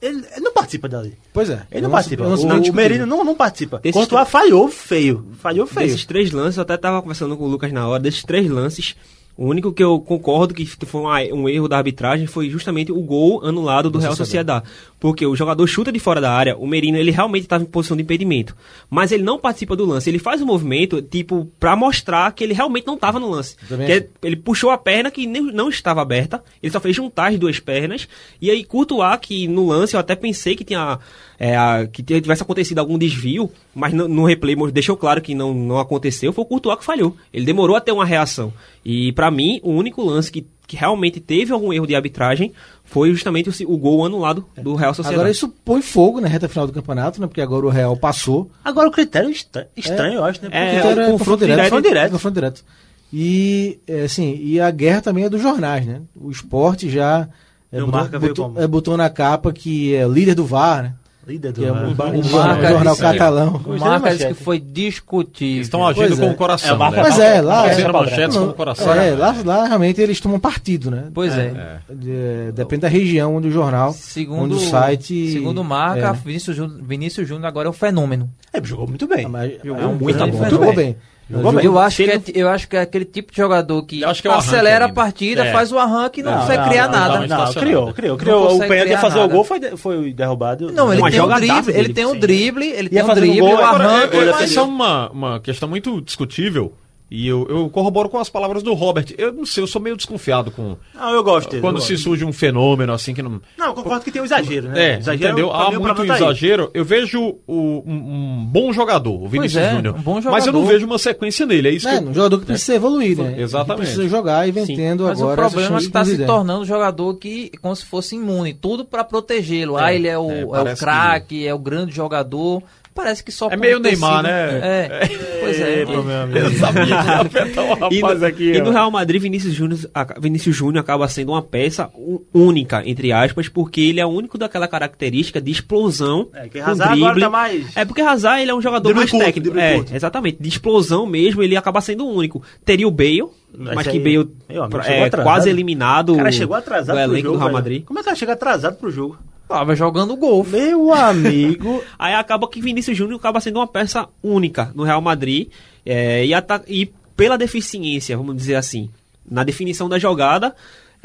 ele, ele não participa dali. Pois é. Ele não Eu participa. eu o, não o discutível. Merino não, não participa. Courtois falhou feio. Falhou feio. Desses três lances, eu até tava conversando com o Lucas na hora, desses três lances, o único que eu concordo que foi um erro da arbitragem foi justamente o gol anulado do Real Sociedade. Porque o jogador chuta de fora da área, o Merino ele realmente estava em posição de impedimento. Mas ele não participa do lance, ele faz o movimento, tipo, pra mostrar que ele realmente não estava no lance. Acho. é- ele puxou a perna que nem- não estava aberta, ele só fez juntar as duas pernas, e aí Courtois, que no lance eu até pensei que tinha é, a- que tivesse acontecido algum desvio, mas no, no replay deixou claro que não, não aconteceu, foi o Courtois que falhou. Ele demorou a ter uma reação. E pra mim, o único lance que, que realmente teve algum erro de arbitragem foi justamente o, o gol anulado do Real Sociedade. Agora isso põe fogo na reta final do campeonato, né? Porque agora o Real passou. Agora o critério estra- estranho, eu acho, né? É, Porque era o confronto confronto direto. direto. Confronto direto. Confronto direto. E, é, assim, e a guerra também é dos jornais, né? O esporte já é, o botou, botou- é, botou na capa que é o líder do VAR, né? Líder do é né? o, Ba- o, jornal- Marca jornal disse- catalão. O disse que foi discutível. Estão agindo Pois com é. o coração. É, né? Pois é, lá, Fazendo é, manchetes com não, o coração. é, lá, lá realmente eles tomam partido, né? Pois é. É. De- depende da região onde o jornal, Segundo, onde o site. segundo Marca, é. Vinícius, Júnior, Vinícius Júnior agora é um fenômeno. É, jogou muito bem. Ah, mas- Jogou é um muito. Jogou bem. Jogou bem. Eu acho, que é, ele eu acho que é aquele tipo de jogador que, Eu acho que é o arranque acelera a partida, É. faz o arranque e não, Não, consegue Não, criar não, nada. Não, criou, criou, Não criou. O Penha ia fazer nada. o gol, foi, foi derrubado. Não, ele tem um drible, ele tem um drible, ele Ia tem um drible, gol, o agora arranque, ele ele fez- faz Essa é uma, uma questão muito discutível. E eu, eu corroboro com as palavras do Robert. Eu não sei, eu sou meio desconfiado com. Não, eu gosto dele. Quando eu se gosto. surge um fenômeno assim que não. Não, eu concordo que tem um exagero, né? É, exagero, entendeu? Há muito tá aí. exagero. Eu vejo o- um, um bom jogador, o Vinícius é, Júnior. um bom Mas eu não jogador. vejo uma sequência nele. É isso É, que eu- um jogador que precisa evoluir, né? Exatamente. Que precisa jogar e vem Sim. tendo Mas agora. o problema é que está se ideia. tornando um jogador que como se fosse imune, tudo para protegê-lo. Ah, ele é o, é, é o craque, é o grande jogador. Parece que só É meio Neymar, né? É, pois é. Meu amigo. Eu sabia que ia afetar E rapaz no, aqui. e ó. no Real Madrid, Vinícius Júnior, Vinícius Júnior acaba sendo uma peça única, entre aspas, porque ele é o único daquela característica de explosão. É, que Hazard agora drible. tá mais- É porque Hazard ele é um jogador Drible mais curto, técnico. É, curto. exatamente. De explosão mesmo, ele acaba sendo o único. Teria o Bale, Mas mas que Bale amigo, é, atrasado. quase eliminado O cara chegou atrasado do pro elenco jogo, do Real velho. Madrid. Como é que ela chega atrasado pro jogo? Tava jogando golfe. Meu amigo. Aí acaba que Vinícius Júnior acaba sendo uma peça única no Real Madrid. é, e, e pela deficiência, vamos dizer assim, na definição da jogada,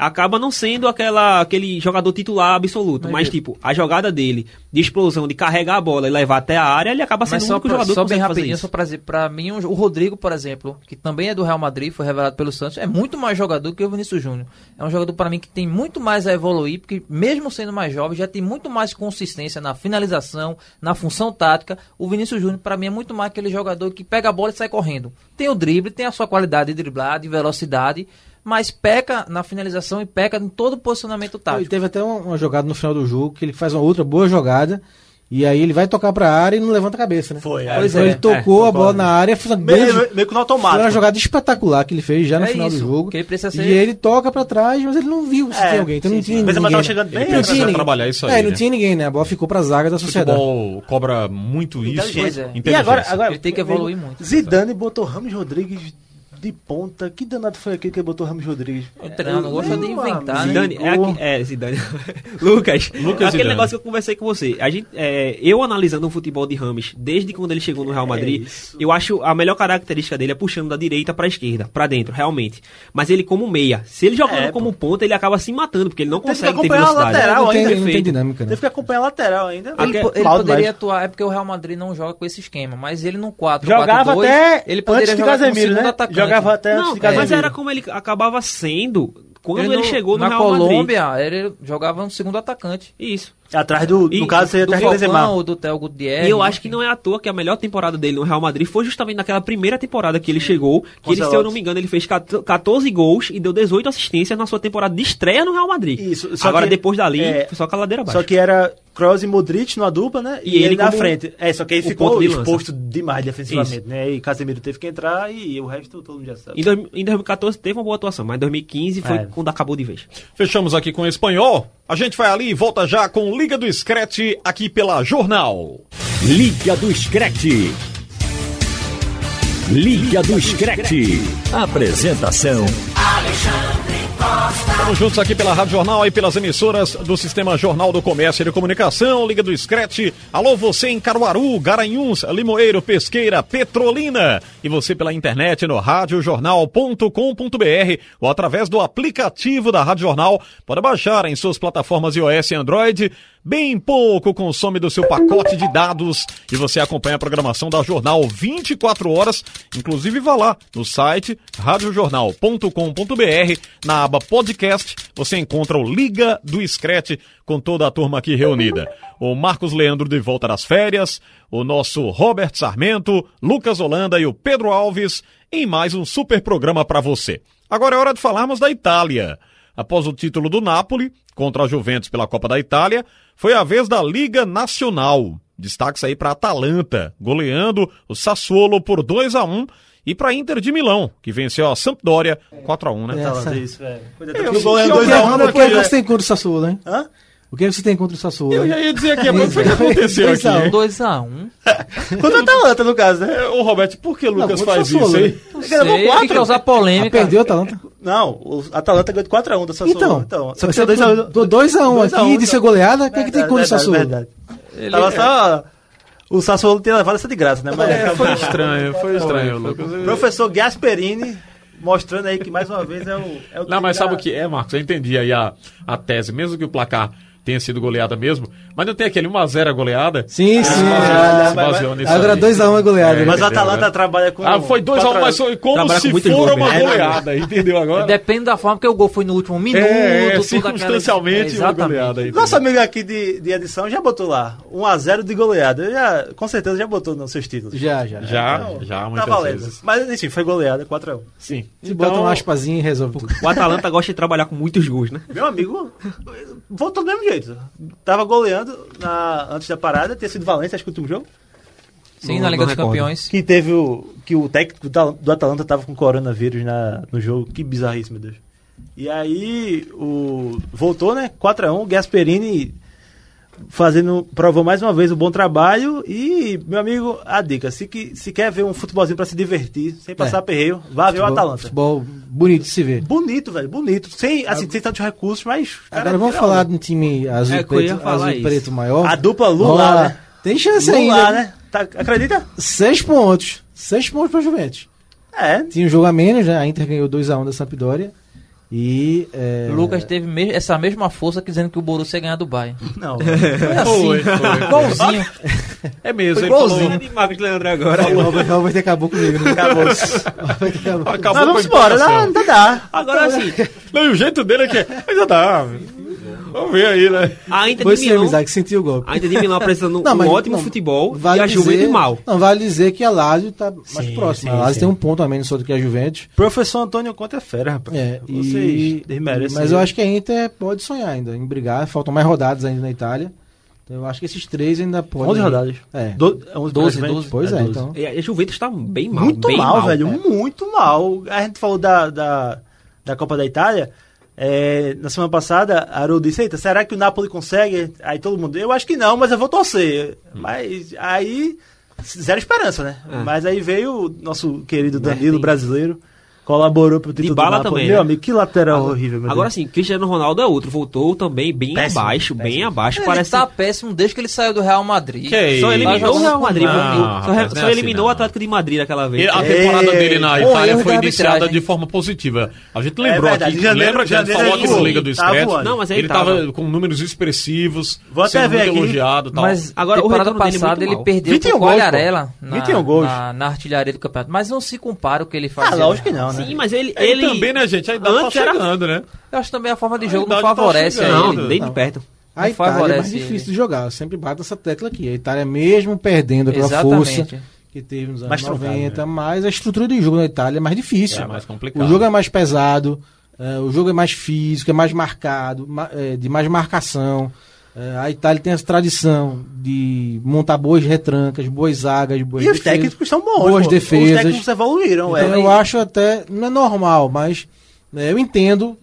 acaba não sendo aquela, aquele jogador titular absoluto. Mas Mas, é- tipo, a jogada dele de explosão, de carregar a bola e levar até a área, ele acaba sendo o único pra, jogador só que bem rapidinho, isso. só pra pra mim, o o Rodrigo, por exemplo, que também é do Real Madrid, foi revelado pelo Santos, é muito mais jogador que o Vinícius Júnior. É um jogador, para mim, que tem muito mais a evoluir, porque mesmo sendo mais jovem, já tem muito mais consistência na finalização, na função tática. O Vinícius Júnior, para mim, é muito mais aquele jogador que pega a bola e sai correndo. Tem o drible, tem a sua qualidade de driblar, de velocidade, mas peca na finalização e peca em todo o posicionamento E tático. teve até uma, uma jogada no final do jogo que ele faz uma outra boa jogada. E aí ele vai tocar pra área e não levanta a cabeça, né? Foi, Pois é, então foi, ele é, tocou a tocou, bola né? na área, fez uma Meio, grande- meio, meio que no Foi uma automático. jogada espetacular que ele fez já no É final do isso, jogo. que ele precisa ser- E ele toca pra trás, mas ele não viu se É, tinha alguém. Então sim, não sim. tinha Mas ninguém. tava chegando bem Não tinha ninguém. trabalhar isso aí, É, não né? tinha ninguém, né? A bola ficou pra zaga da O sociedade. futebol cobra muito isso. Inteligente. Pois é. E Inteligência. agora, agora Ele tem que evoluir muito. Zidane botou Ramos Rodrigues de ponta. Que danado foi aquele que botou Ramos Rodrigues? O treinador gosta de inventar, né? Zidane, é, aqui- é, Zidane. Lucas, Lucas aquele Zidane. negócio que eu conversei com você. A gente, é, eu analisando o futebol de Rames desde quando ele chegou no Real Madrid, isso. eu acho a melhor característica dele é puxando da direita pra esquerda, pra dentro, realmente. Mas ele como meia. Se ele jogando É, como ponta, ele acaba se matando, porque ele não Teve que consegue ter acompanhar a velocidade. lateral não, tem, ainda, não tem dinâmica, né? Teve que acompanhar a lateral ainda. Ele, po- ele poderia atuar, é porque o Real Madrid não joga com esse esquema, mas ele no 4 Jogava 4-2, até ele poderia antes de jogar como Casemiro, segundo né? atacante. Jogava até antes Não, de Casemiro. mas era como ele acabava sendo quando ele, no- chegou no na Real Madrid. Colômbia, ele jogava no segundo atacante. Isso. Atrás do, E no caso, seria do atrás do Benzema. Do Theo Gutierrez. E eu acho que não é à toa que a melhor temporada dele no Real Madrid foi justamente naquela primeira temporada que ele chegou, que ele, se eu não me engano, ele fez 14 gols e deu 18 assistências na sua temporada de estreia no Real Madrid. Isso, só Agora, que- depois dali, é, foi só com a ladeira abaixo. Só que era Kroos e Modric numa dupla, né? E E, ele ele na frente. É, só que aí o ficou ponto de exposto demais defensivamente, né? E Casemiro teve que entrar e o resto todo mundo já sabe. Em, dois- em 2014 teve uma boa atuação, mas em 2015 foi É. quando acabou de vez. Fechamos aqui com o espanhol. A gente vai ali e volta já com Liga do Scratch aqui pela Jornal. Liga do Screte. Liga do Screte. Apresentação: Estamos juntos aqui pela Rádio Jornal e pelas emissoras do Sistema Jornal do Comércio e de Comunicação, Liga do Scratch. Alô, você em Caruaru, Garanhuns, Limoeiro, Pesqueira, Petrolina. E você pela internet no radiojornal.com.br ou através do aplicativo da Rádio Jornal. Pode baixar em suas plataformas iOS e Android. Bem pouco consome do seu pacote de dados e você acompanha a programação da Jornal 24 horas. Inclusive, vá lá no site radiojornal.com.br, na aba podcast, você encontra o Liga do Screte com toda a turma aqui reunida. O Marcos Leandro de volta das férias, o nosso Robert Sarmento, Lucas Holanda e o Pedro Alves em mais um super programa para você. Agora é hora de falarmos da Itália. Após o título do Napoli contra a Juventus pela Copa da Itália, foi a vez da Liga Nacional. Destaques aí para Atalanta, goleando o Sassuolo por 2 a 1 e para Inter de Milão, que venceu a Sampdoria 4 a 1, né? É. Essa- é isso, velho. Gol é alguém 2x1, o que, depois é que você tem contra o Sassuolo, hein? Hã? O que é você tem contra o Sassuolo? Eu já ia dizer aqui, mas o que aconteceu Dois a um. aqui? 2x1. Contra o Atalanta, no caso, né? Ô Roberto, por que o Lucas contra o faz Sassuolo, isso aí? Ele levou Sei, quatro. que causar Ah, polêmica. perdeu o Atalanta? Não, o Atalanta ganhou de 4x1 da Sassuolo. Então, só que você você 2x1 do 2x1 aqui de ser goleada, o que, é que tem contra o Sassuolo? Verdade. Tava só... O Sassuolo tinha levado essa de graça, né? Mas É, foi estranho, foi estranho, Lucas. Professor Gasperini mostrando aí que mais uma vez é o. É o Não, mas sabe o que é, Marcos? Eu entendi aí a, a tese, mesmo que o placar tenha sido goleada mesmo, mas não tem aquele 1x0 a goleada? Sim, sim. Se baseou- baseou nisso Agora aí. 2x1 é goleada. É, né? Mas o Atalanta né? trabalha com. Ah, foi 2x1, quatro- mas foi como se for gols uma mesmo. goleada, entendeu agora? Depende da forma que o gol foi no último minuto. É, é, tudo circunstancialmente aquela- uma Exatamente. goleada. entendeu? Nosso amigo aqui de, de edição já botou lá 1x0 de goleada. Eu já, com certeza já botou nos seus títulos. Já, já. Já, Então, já, tá muitas valendo. vezes. Mas enfim, foi goleada 4x1. Sim. Se bota um aspazinho e resolve tudo. O Atalanta gosta de trabalhar com muitos gols, né? Meu amigo voltou do mesmo jeito. Tava goleando na, antes da parada, tinha sido Valência, acho que o último jogo. Sim, Não- na Liga dos recordo. Campeões. Que teve o. Que o técnico do Atalanta tava com coronavírus na, no jogo. Que bizarrice, meu Deus. E aí o. Voltou, né? 4x1, o Gasperini fazendo. provou mais uma vez o bom trabalho. E, meu amigo, a dica, se, que, se quer ver um futebolzinho pra se divertir, sem passar É. perreio, vá ver o Futebol- Atalanta. Futebol bonito de se ver. Bonito, velho, bonito. Sem, assim, sem tantos recursos, mas. Agora cara, vamos tira falar de um time azul É, e preto, falar azul e isso. preto maior. A dupla Lula, Vamos lá. né? Tem chance Lula, ainda. né? Tá, acredita? Seis pontos. Seis pontos pra Juventus. É. Tinha um jogo a menos, né? A Inter ganhou 2x1 da Sampdoria. E. É... O Lucas teve me- essa mesma força dizendo que o Borussia ia ganhar do Bayern. Não. Foi, foi. Igualzinho. É mesmo, Foi ele falou. igualzinho. de Marcos Leandro agora. O Robert, acabou comigo, né? Acabou. Acabou. Acabou Mas vamos embora, empolgação. dá, dá. Agora assim, Não, e o jeito dele é que. Mas já dá. Vamos ver aí, né? a Inter Foi de Milão, amizade, que sentiu o golpe. a Inter de Milão apresentando Não, um mas- ótimo não, futebol Vale e a Juventus dizer- mal. Não, vale dizer que a Lazio tá mais Sim, próxima. sim, a Lazio sim. tem um ponto a menos só do que a Juventus. Professor Antônio Conta é fera, rapaz. É, Vocês e... desmerecem Mas eu acho que a Inter pode sonhar ainda em brigar. Faltam mais rodadas ainda na Itália. Então eu acho que esses três ainda podem. 11 rodadas. É. Do, 11 12, pra 12. Pois é, 12. então. E a Juventus tá bem mal. Muito bem mal, velho. é. Muito mal. A gente falou da, da, da Copa da Itália. É, na semana passada, a Haroldo disse: Eita, será que o Napoli consegue? Aí todo mundo, eu acho que não, mas eu vou torcer. Mas aí, zero esperança, né? É. Mas aí veio o nosso querido Danilo, brasileiro, colaborou pro título Dybala do Napoli. também, Meu né? amigo, que lateral horrível, meu Agora Deus. sim, Cristiano Ronaldo é outro. Voltou também bem Péssimo, abaixo, bem péssimo. abaixo. Ele Parece tá péssimo desde que ele saiu do Real Madrid. Que Só eliminou o Real Madrid. Não, só rapaz, é só assim, eliminou não. o Atlético de Madrid daquela vez. Ele- a É, temporada dele na Itália foi da iniciada de forma positiva. A gente lembrou É verdade, aqui. janeiro- lembra que a gente falou aqui no Liga do Scratch? voando. Não, mas ele tava com números expressivos, Vou até sendo ver muito aqui. elogiado e tal. Mas Agora, o temporada retorno dele é passada muito ele perdeu 21 pro gols, pô. Qualharela na, 21 gols. na, na artilharia do campeonato. Mas não se compara o que ele Ah, fazia. lógico que não, né? Sim, mas ele. Ele, ele também, né, gente? A idade tá Antes era- chegando, né? Eu acho também a forma de jogo não tá favorece a chegando. ele. Não, nem de perto. A Não Itália é mais favorece difícil ele. de jogar. Eu sempre bato essa tecla aqui. A Itália, mesmo perdendo aquela Exatamente. força que teve nos anos Mais truncado, 90, mas a estrutura de jogo na Itália é mais difícil. É mais complicado. O jogo é mais pesado, é, o jogo é mais físico, é mais marcado, ma- é, de mais marcação. É, a Itália tem essa tradição de montar boas retrancas, boas zagas, boas E os defesas, técnicos são bons. boas pô. defesas. Os técnicos evoluíram, Então é. eu acho até, não é normal, mas né, eu entendo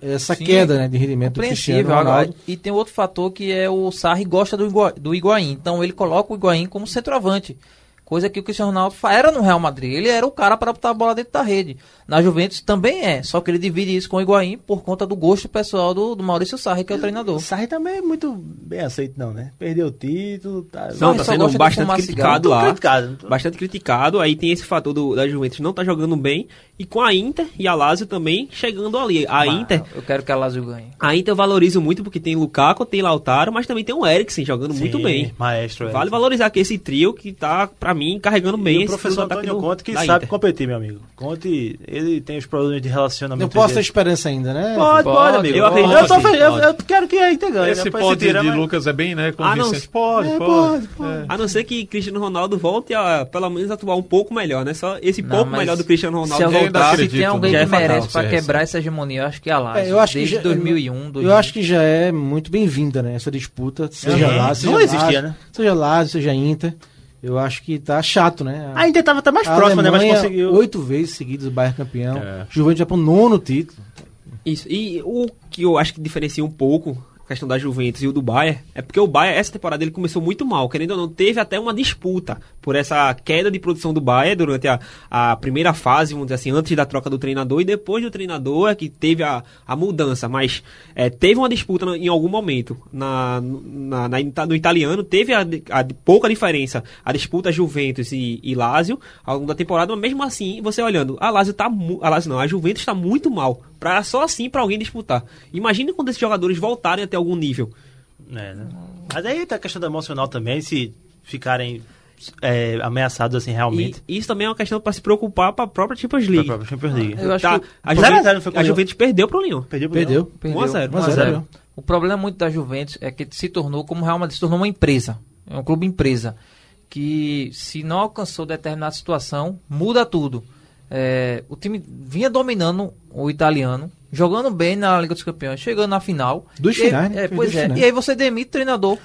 essa Sim, queda né, de rendimento do Cristiano Ronaldo. e tem outro fator que é o Sarri gosta do, Igua, do Higuaín. Então ele coloca o Higuaín como centroavante. Coisa que o Cristiano Ronaldo era no Real Madrid. Ele era o cara para botar a bola dentro da rede. Na Juventus também é. Só que ele divide isso com o Higuaín por conta do gosto pessoal do, do Maurício Sarri, que é o O treinador. Sarri também é muito bem aceito, não, né? Perdeu o título. Tá... Não, tá sendo bastante criticado Muito lá. criticado. Bastante criticado. Aí tem esse fator do, da Juventus não tá jogando bem. E com a Inter e a Lazio também chegando ali. A Inter. Eu quero que a Lazio ganhe. A Inter eu valorizo muito porque tem Lukaku, tem Lautaro, mas também tem o Eriksen jogando muito Sim, bem. Maestro. Vale esse aqui esse trio que tá, pra mim, carregando bem E o esse professor Antônio do- Conte que sabe Inter. competir, meu amigo. Conte, ele tem os problemas de relacionamento. Não posso ter esperança ainda, né? Pode, pode, Pode, amigo. eu acredito eu, tô eu, eu quero que a Inter ganhe. Esse depois pode se de mas- Lucas é bem, né, Ah, não, pode, É, pode. pode, pode. A não ser que Cristiano Ronaldo volte a, pelo menos, atuar um pouco melhor, né? Só esse Não, pouco melhor do Cristiano Se, Ronaldo ainda voltar. acredito, se tem alguém que é merece pra você quebrar essa hegemonia, eu acho que é a Lazio. É, eu acho Desde que já, 2001, eu 2000. acho que já é muito bem-vinda, né? Essa disputa, seja Uhum. lá, seja Não existia, Lazio, né? Seja Lazio, seja Inter. Eu acho que tá chato, né? A Inter tava até mais A próxima, né? Mas Alemanha, conseguiu. oito vezes seguidas o Bayern campeão. É. Juventus já pro nono título. Isso. E o que eu acho que diferencia um pouco questão da Juventus e o do Bayern é porque o Bayern, essa temporada, ele começou muito mal. Querendo ou não, teve até uma disputa por essa queda de produção do Bayern durante a, a primeira fase, vamos dizer assim, antes da troca do treinador e depois do treinador é que teve a, a mudança. Mas é, teve uma disputa em algum momento na, na, na- no italiano, teve a, a pouca diferença, a disputa Juventus e, e Lazio ao longo da temporada, mas mesmo assim, você olhando, a Lazio tá a Lazio não, a Juventus está muito mal, pra, só assim para alguém disputar. Imagine quando esses jogadores voltarem até algum nível. É, né? Mas aí tá a questão emocional também, se ficarem é, ameaçados assim realmente. E isso também é uma questão para se preocupar para a própria Champions Pra League. própria Champions League. Eu acho Tá, que a, Zero a Juventus, zero foi com a o Lyon. Juventus perdeu pro Lyon. Perdeu pro Perdeu. Leão. Perdeu. 1 a 0. 1 a 0. 1 O problema muito da Juventus é que se tornou, como o Real Madrid, se tornou uma empresa. É um clube empresa. Que se não alcançou determinada situação, muda tudo. É, o time vinha dominando o italiano, jogando bem na Liga dos Campeões, chegando na final. Dos E aí- finais, né? É, pois é. finais. E aí você demite o treinador.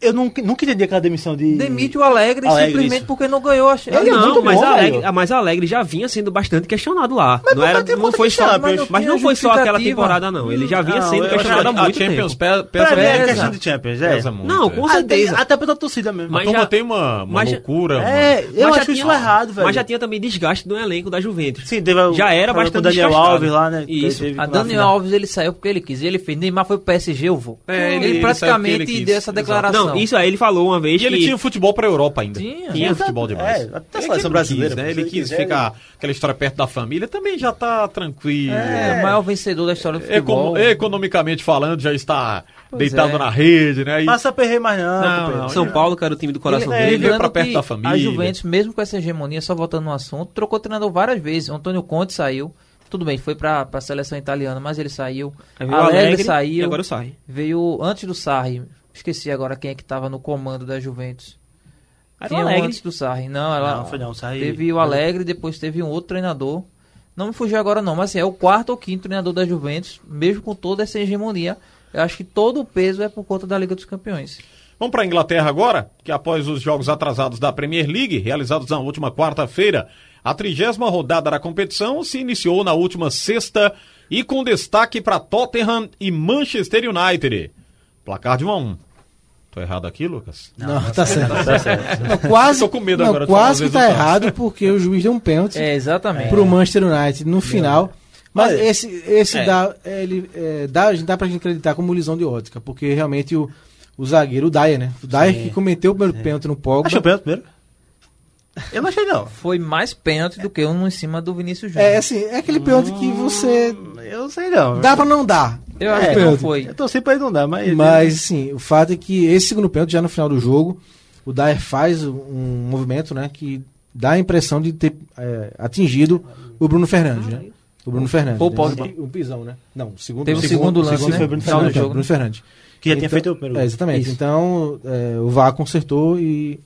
Eu nunca, nunca entendi aquela demissão de. Demite o Alegre, Alegre, simplesmente isso. porque não ganhou. a- Ele é não, muito mas, bom, a Alegre, velho. mas Alegre já vinha sendo bastante questionado lá. Mas não era, tempo não foi só, Champions? mas não Tinha foi só aquela temporada não. Ele já vinha Não, sendo questionado há a muito Champions tempo. pe- pesa, mim é Pesa. questão de Champions, é. pesa muito. Não, é. com Até, certeza. até pela torcida mesmo. Mas já- tem uma, uma mas loucura. É, uma- eu Mas já acho isso tinha- errado, velho. Mas já tinha também desgaste do elenco da Juventus. Sim, teve o- já era bastante Daniel. Alves lá, né? Isso. A Daniel. Alves ele saiu porque ele quis. Ele fez, Neymar foi pro PSG, eu vou. É, ele- praticamente deu essa Exato. Declaração. Não, isso aí ele falou uma vez E ele que... tinha futebol pra Europa ainda. Tinha. Tinha futebol demais. É, até a Ele seleção brasileira, quis, né? Ele quis quiser, ficar aquela história perto da família, também já tá tranquilo. É, o maior vencedor da história do futebol. economicamente falando, já está Pois deitado é. na rede, né? E- Passa perrer mais não. Não, não, São Paulo, que era o time do coração Ele- dele. veio lembrando pra perto da família. A Juventus, mesmo com essa hegemonia, só voltando no assunto, trocou treinador várias vezes. O Antônio Conte saiu. Tudo bem, foi pra, pra seleção italiana, mas ele saiu. Aí veio Alegre, Alegre, saiu. e agora o Sarri. Veio antes do Sarri. Esqueci agora quem é que tava no comando da Juventus. Era o um Alegre. antes do Sarri. Não, ela Não, foi não, Sarri- teve o Alegre, depois teve um outro treinador. Não me fugiu agora não, mas assim, é o quarto ou quinto treinador da Juventus, mesmo com toda essa hegemonia. Eu acho que todo o peso é por conta da Liga dos Campeões. Vamos para a Inglaterra agora, que após os jogos atrasados da Premier League, realizados na última quarta-feira, a trigésima rodada da competição se iniciou na última sexta e com destaque para Tottenham e Manchester United. Placar de 1 a 1. Tô errado aqui, Lucas? Não, tá certo. Tá certo. Não, quase, Tô com medo não, agora quase que tá errado porque o juiz deu um pênalti É, exatamente. pro Manchester United no final. Mas Olha, esse, esse é. dá, ele, é, dá, dá pra gente acreditar como lisão de ótica, porque realmente o, o zagueiro, o Dyer, né? O Dyer que cometeu o primeiro pênalti no Pogba. Achou pênalti primeiro? Eu não achei, não. Foi mais pênalti do que um em cima do Vinícius Júnior. É assim, é aquele pênalti que você. Eu não sei, não. Dá pra não dar. Eu acho É, que não foi. Eu torci pra ele não dar, mas... Mas, assim, o fato é que esse segundo pênalti, já no final do jogo, o Dyer faz um movimento, né, que dá a impressão de ter é, atingido o Bruno Fernandes, né? O Bruno Fernandes. Ou né? Pogba. Um, pisão, né? Não, o segundo. Teve o segundo lance, segundo né? foi Bruno Final do Fernandes. jogo. Bruno Fernandes. Que já tinha Então- feito o primeiro É, exatamente. Isso. Então, é, o VAR consertou e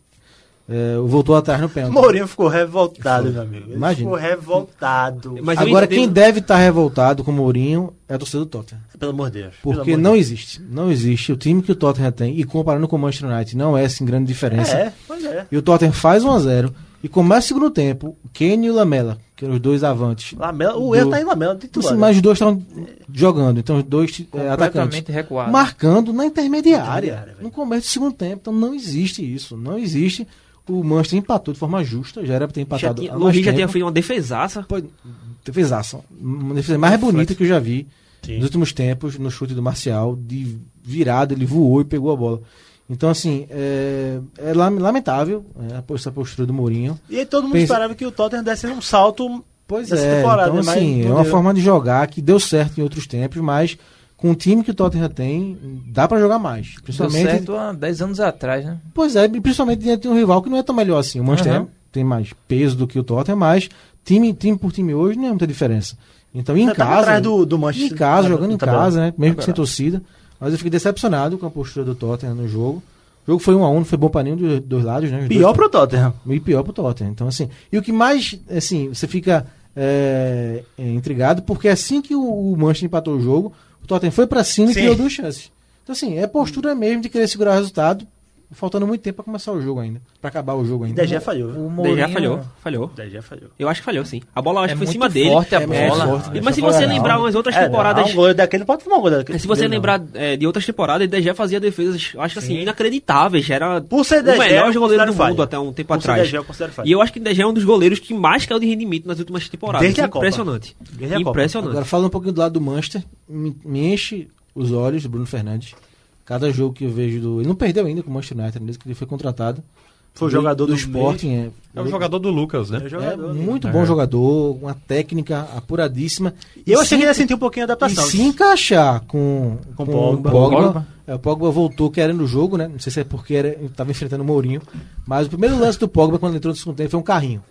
é, voltou atrás no pênalti. Mourinho ficou revoltado, meu amigo. Imagina. ficou revoltado. Mas Agora, entendo- quem deve estar revoltado com o Mourinho é a torcida do Tottenham. Pelo amor de Deus. Porque não de existe. Não existe. O time que o Tottenham tem, e comparando com o Manchester United, não é assim grande Deus. diferença. É, pois é. E o Tottenham faz 1x0 e começa o segundo tempo, o Kane e o Lamela, que eram os dois avantes. Lamela, o Do- erro tá em Lamela, titular. Assim, mas os dois estavam jogando, então os dois é, atacantes. Recuado. Marcando na intermediária, Intermediária, no começo do segundo tempo. Então não existe isso. Não existe. O Manchester empatou de forma justa, já era pra ter Já empatado. tinha, o Luiz já tinha feito uma defesaça. Pô, defesaça. Uma defesa mais bonita que eu já vi Sim. nos últimos tempos no chute do Marcial. De virada, ele voou e pegou a bola. Então, assim, é, é lam- lamentável é, a- essa postura do Mourinho. E aí todo mundo Pensa- esperava que o Tottenham desse um salto Pois é, temporada. então, mas assim, é uma forma de jogar que deu certo em outros tempos, mas com o time que o Tottenham tem, dá pra jogar mais. Deu Principalmente, certo há 10 anos atrás, né? pois é, e principalmente diante de um rival que não é tão melhor assim. O Manchester Aham. tem mais peso do que o Tottenham, mas time, time por time hoje não é muita diferença. Então, em Já tava casa, atrás do, do Manchester. em casa, jogando em casa, né? Mesmo que Agora. sem torcida. Mas eu fiquei decepcionado com a postura do Tottenham no jogo. O jogo foi um a um, não foi bom pra nenhum dos dois lados, né? Os Pior dois- pro Tottenham. e pior pro Tottenham. Então, assim, e o que mais, assim, você fica é, é, intrigado, porque assim que o, o Manchester empatou o jogo, o Tottenham foi pra cima e Sim. criou duas chances. Então, assim, é postura mesmo de querer segurar o resultado, faltando muito tempo pra começar o jogo ainda, pra acabar o jogo ainda. DG falhou. O? Mourinho já falhou, falhou. DG falhou. Eu acho que falhou, sim. A bola acho É que foi em cima dele. forte a É bola. muito forte, né? Mas se você lembrar umas outras É, temporadas. não, um gol daquele pode tomar um gol daquele. Se você não. lembrar é, de outras temporadas, o DG fazia defesas, eu acho que assim, inacreditáveis. Era Por ser o melhor goleiro do falha. mundo até um tempo Por ser atrás. DG, eu considero falha. E eu acho que o DG é um dos goleiros que mais caiu de rendimento nas últimas temporadas. Desde. Impressionante. Desde. Impressionante. Agora, falando um pouquinho do lado do Manchester, me, me enche os olhos do Bruno Fernandes. Cada jogo que eu vejo do. Ele não perdeu ainda com o Manchester United, desde que ele foi contratado. Foi o jogador do do Sporting. É, É o jogador do Lucas, né? É o É jogador. muito bom jogador, uma técnica apuradíssima. E eu achei que ele ia sentir um pouquinho de E adaptação. se encaixar com, Com com, Pogba. o Pogba, Pogba. é, o Pogba voltou querendo o jogo, né? Não sei se é porque estava enfrentando o Mourinho. Mas o primeiro lance do Pogba, quando ele entrou no segundo tempo, foi um carrinho.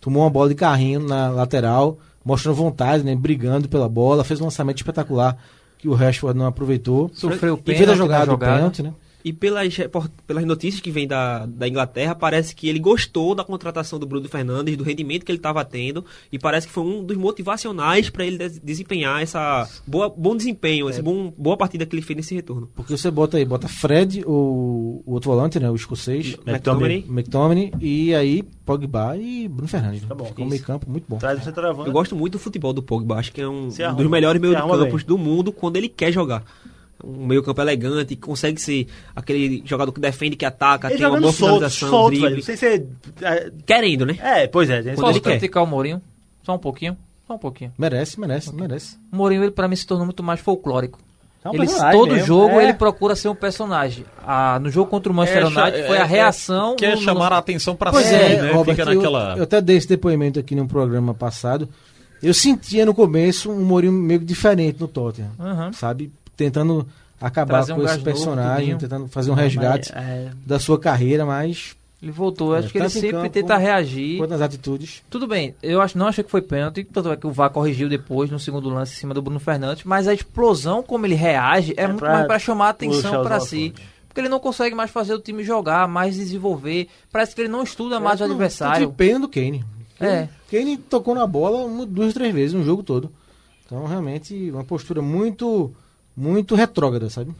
Tomou uma bola de carrinho na lateral, mostrando vontade, né? Brigando pela bola, fez um lançamento espetacular que o Rashford não aproveitou. Sofreu e fez pênalti a na jogada jogada. pênalti, né? E pelas, pelas notícias que vêm da, da Inglaterra, parece que ele gostou da contratação do Bruno Fernandes, do rendimento que ele estava tendo, e parece que foi um dos motivacionais para ele des- desempenhar essa boa, bom desempenho, essa bom, boa partida que ele fez nesse retorno. Porque você bota aí, bota Fred, o, o outro volante, né? O escocês, McTominay. McTominay, e aí Pogba e Bruno Fernandes. Né? Tá bom, um isso. meio campo muito bom. Traz o centroavante. Eu gosto muito do futebol do Pogba, acho que é um, um arruma. dos melhores meio campos do mundo quando ele quer jogar. Um meio campo elegante, consegue ser aquele jogador que defende, que ataca, Ele tem uma boa solto, finalização, solto, drible. velho. Sem ser... é, Querendo, né? É, pois é. Quando Posso criticar o Mourinho? Só um pouquinho? Só um pouquinho. Merece, merece, merece. O Mourinho, ele, pra mim, se tornou muito mais folclórico. É um ele, todo mesmo, jogo é. ele procura ser um personagem. Ah, no jogo contra o Manchester É, United foi é- a reação. é- quer no- no- chamar a atenção pra Pois si, é, né? Robert, Fica eu- naquela. eu, até dei esse depoimento aqui no programa passado. Eu sentia no começo um Mourinho meio diferente no Tottenham, Aham. sabe? Tentando acabar Trazer um com esse gás novo, personagem, tudinho. tentando fazer um resgate Mas, é, da sua carreira, mas Ele voltou. É, acho que ele sempre campo tenta reagir. quanto nas atitudes. Tudo bem, eu acho, não achei que foi pênalti, tanto é que o VAR corrigiu depois no segundo lance em cima do Bruno Fernandes, mas a explosão como ele reage é, muito pra mais para chamar a atenção para si. Porque ele não consegue mais fazer o time jogar, mais desenvolver. Parece que ele não estuda mais o Eu tô adversário. de pena do Kane. É. Kane tocou na bola uma, duas, três vezes no jogo todo. Então, realmente, uma postura muito, muito retrógrada, sabe?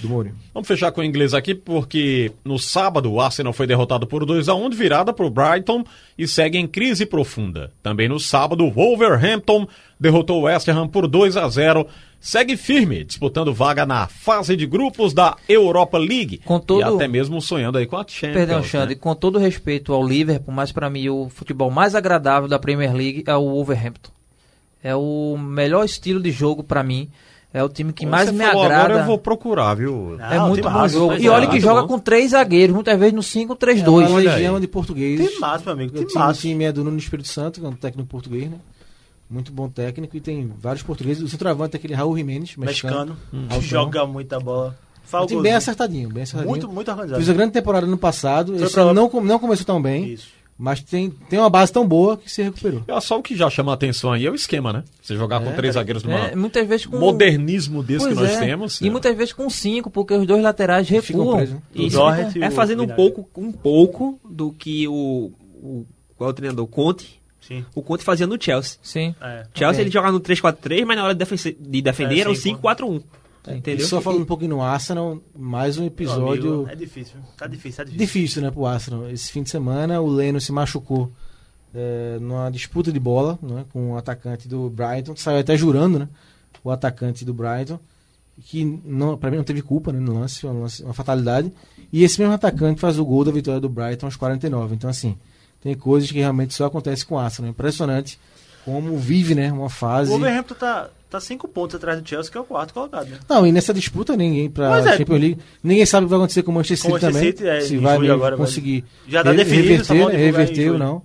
Do Mourinho. Vamos fechar com o inglês aqui, porque no sábado o Arsenal foi derrotado por 2 a 1 de virada para o Brighton e segue em crise profunda. Também no sábado, o Wolverhampton derrotou o West Ham por 2 a 0 Segue firme, disputando vaga na fase de grupos da Europa League. Com todo- E até mesmo sonhando aí com a Champions. Perdão, Xande, né? com todo respeito ao Liverpool, mas para mim o futebol mais agradável da Premier League é o Wolverhampton. É o melhor estilo de jogo para mim. É o time que mais Você me falou agrada. Agora eu vou procurar, viu? É Não, muito tem bom massa, jogo. E é, olha que muito joga bom. com três zagueiros, muitas vezes no 5-3-2. É uma legião de portugueses. Tem massa, meu amigo. O Tem time, o massa. time é do Nuno Espírito Santo, que é um técnico português, né? Muito bom técnico e tem vários portugueses. O centroavante é aquele Raul Jimenez, mexicano. Mexicano. Altão. Joga muita bola. Um time bem acertadinho, bem acertadinho. Muito, muito organizado. Fiz a grande temporada no passado. Esse ano não, não começou tão bem, Isso. Mas tem, tem uma base tão boa que se recuperou. É só o que já chama a atenção aí é o esquema, né? Você jogar com três zagueiros numa É, muitas vezes com modernismo desse Pois que nós é. temos. E muitas vezes com cinco, porque os dois laterais recuam. presos, né? O Isso é o fazendo um pouco, um pouco do que o, o qual é o treinador Conte, Sim. o Conte fazia no Chelsea. Sim. É. Chelsea Ok. ele jogava no 3-4-3, mas na hora de, defen- de defender É, era o sim, 5-4-1. Entendeu? só falando um pouquinho no Arsenal, mais um episódio amigo, É difícil. Tá difícil, tá difícil. difícil, né, pro Arsenal. Esse fim de semana, o Leno se machucou é, numa disputa de bola né, com o atacante do Brighton, saiu até jurando, né? O atacante do Brighton, que não, pra mim não teve culpa né, no lance, foi um lance- uma fatalidade. E esse mesmo atacante faz o gol da vitória do Brighton aos 49. Então, assim, tem coisas que realmente só acontecem com o Arsenal. Impressionante como vive, né, uma O fase. Wolverhampton tá, tá cinco pontos atrás do Chelsea, que é o quarto colocado, né? Não, e nessa disputa ninguém Pois é. Champions League, ninguém sabe o que vai acontecer com o Manchester City também. City, é, se vai agora conseguir Já tá definido, reverter, né, em reverter ou não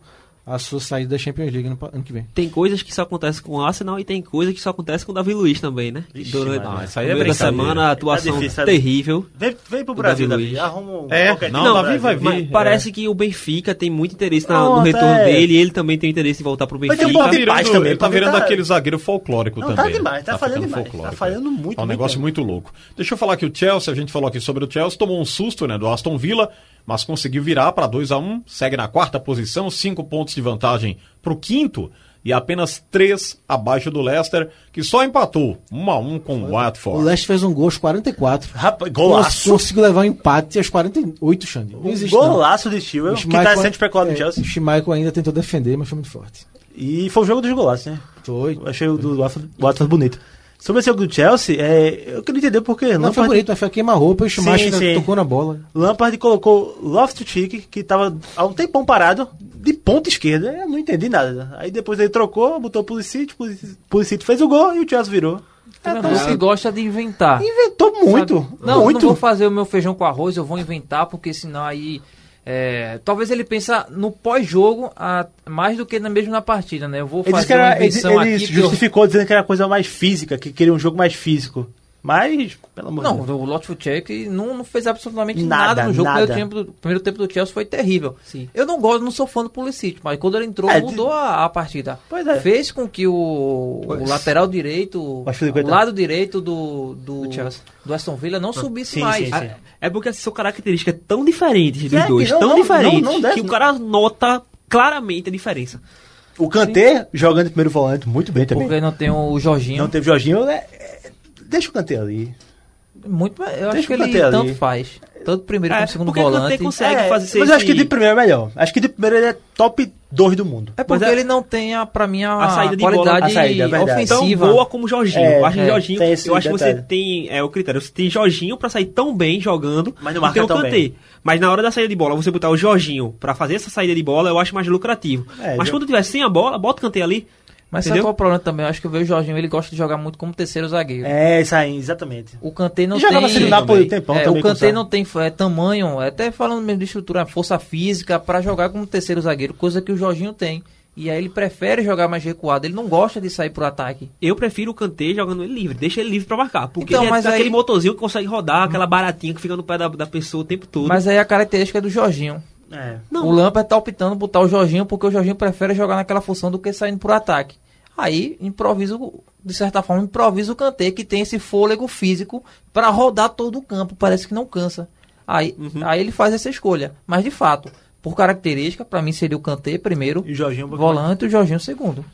a sua saída da Champions League no ano que vem. Tem coisas que só acontecem com o Arsenal e tem coisas que só acontecem com o Davi Luiz também, né? Vixe, Durante. Ah, isso aí é da semana, a atuação Tá difícil, tá terrível. Vem, vem pro Brasil, Davi Davi. Luiz. Arruma um É, qualquer não, Davi Brasil. vai vir. Mas é. parece que o Benfica tem muito interesse na- Não, no retorno até- dele e ele também tem interesse em voltar pro Mas Benfica. tem um Ele tá virando, também, ele tá virando tá- aquele zagueiro folclórico Não, também. tá demais, tá falhando ficando demais, folclórico, tá falhando muito, É um negócio muito louco. Deixa eu falar que o Chelsea, a gente falou aqui sobre o Chelsea, tomou um susto né, do Aston Villa, mas conseguiu virar para 2 a 1 segue na quarta posição, cinco pontos de vantagem para o quinto e apenas três abaixo do Leicester, que só empatou 1 a 1 com o O Watford. Leicester fez um gol aos 44. Rapaz, golaço. Conseguiu levar um empate aos 48, Xande. Não existe não. Golaço de Stewart, O que tá Schmeichel- sendo especulado no é, Chelsea. O Schmeichel ainda tentou defender, mas foi muito forte. E foi o jogo dos golaços, né? Foi. Eu achei o do Watford bonito. Sobre esse jogo do Chelsea, é, eu queria entender por que Não foi Lampard, bonito, mas foi queima-roupa e o Schmeichel sim. tocou na bola. Lampard colocou Loftus-Cheek, que tava há um tempão parado, de ponta esquerda. Eu não entendi nada. Aí depois ele trocou, botou o Pulisic, Pulisic- fez o gol e o Chelsea virou. É, então, assim, gosta de inventar. inventou muito, Sabe? Não, muito. não vou fazer o meu feijão com arroz, eu vou inventar, porque senão aí. É, talvez ele pensa no pós-jogo mais do que na, mesmo na partida, né? Eu vou Ele, fazer uma era, ele, invenção ele aqui. que eu- justificou dizendo que era coisa mais física, que queria um jogo mais físico. Mas, pelo amor de Não, Deus. o Lotful não, não fez absolutamente Nada, nada, no jogo. O nada. primeiro tempo, do, primeiro tempo do Chelsea foi terrível. Sim. Eu não gosto, não sou fã do Pulisic, mas quando ele entrou, É, mudou a, a partida. Pois é. Fez com que o, o lateral direito, o lado direito do, do, Do Chelsea. do Aston Villa não subisse sim, mais. sim, sim. É porque são características tão diferentes dos É, dois, não- tão não- diferentes, não- não deve- que o cara nota claramente a diferença. O Kanté jogando de primeiro volante muito bem também. Porque não tem o Jorginho. Não teve Jorginho, é, é, deixa o Kanté ali. Muito, eu Deixa acho que o ele ali. tanto faz. Tanto primeiro É, como segundo porque o Kanté volante. consegue É, fazer mas eu acho que de primeiro é melhor. Acho que de primeiro ele é top 2 do mundo. É porque Mas é- ele não tem, a, pra mim, a, A saída de bola- qualidade a saída, é verdade. Tão ofensiva. boa como o Jorginho. É, eu acho que é, o Jorginho, tem esse eu acho que você tem é o critério, você tem Jorginho pra sair tão bem jogando, Mas não marca o tão Kanté. bem. Mas na hora da saída de bola, você botar o Jorginho pra fazer essa saída de bola, eu acho mais lucrativo. É, Mas já- quando tiver sem a bola, bota o Kanté ali. Mas sabe Entendeu? qual é o problema também? Eu acho que eu vejo o Jorginho, ele gosta de jogar muito como terceiro zagueiro. É, isso aí, exatamente. O Kanté não E tem... jogava no Napoli um tempão é, também o Kanté não tem é, tamanho, até falando mesmo de estrutura, força física pra jogar como terceiro zagueiro, coisa que o Jorginho tem. E aí ele prefere jogar mais recuado, ele não gosta de sair pro ataque. Eu prefiro o Kanté jogando ele livre, deixa ele livre pra marcar. Porque Então, ele é mas aí- aquele motorzinho que consegue rodar, aquela baratinha que fica no pé da, da pessoa o tempo todo. Mas aí a característica é do Jorginho. É. O Lampard tá optando por botar o Jorginho porque o Jorginho prefere jogar naquela função do que saindo pro ataque. Aí improvisa, de certa forma, improvisa o Kanté que tem esse fôlego físico pra rodar todo o campo, parece que não cansa. Aí, Uhum. aí ele faz essa escolha. Mas de fato, por característica, pra mim seria o Kanté primeiro, E o Jorginho volante e o Jorginho segundo.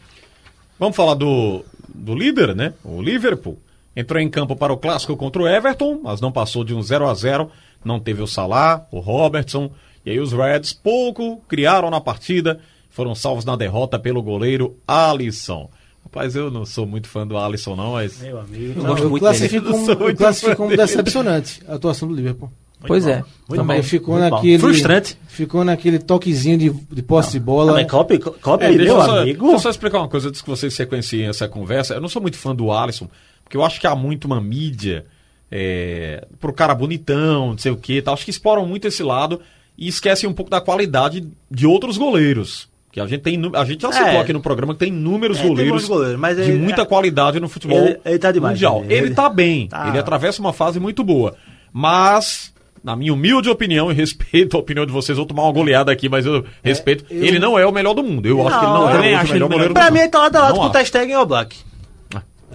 Vamos falar do, do líder, né? O Liverpool. Entrou em campo para o clássico contra o Everton, mas não passou de um 0 a 0 Não teve o Salah, o Robertson. E aí os Reds pouco criaram na partida. Foram salvos na derrota pelo goleiro Alisson. Rapaz, eu não sou muito fã do Alisson, não, mas. Meu amigo. Eu Não, gosto Eu muito classifico, dele. como, Eu muito classifico como decepcionante a atuação do Liverpool. pois é. Muito também. bom. ficou muito bom. naquele. Frustrante. Ficou naquele toquezinho de, de posse de bola. Também Copa, Copa É, meu deixa, eu só, amigo. deixa eu só explicar uma coisa antes que vocês sequenciem essa conversa. Eu não sou muito fã do Alisson, porque eu acho que há muito uma mídia é, pro cara bonitão, não sei o que tal. Acho que exploram muito esse lado e esquecem um pouco da qualidade de outros goleiros. Que a gente tem, a gente já citou É. aqui no programa que tem inúmeros É, tem goleiros, bons goleiros, mas de ele- muita é- qualidade no futebol ele- ele tá demais, mundial. ele- Ele, ele- tá bem, tá. ele atravessa uma fase muito boa, mas na minha humilde opinião e respeito a opinião de vocês, vou tomar uma goleada aqui, mas eu respeito. eu- Ele não é o melhor do mundo. Eu acho que ele Não, não é o melhor goleiro do Pra mundo. mim, ele tá lado a lado Não com o acho. Ter Stegen e o Black.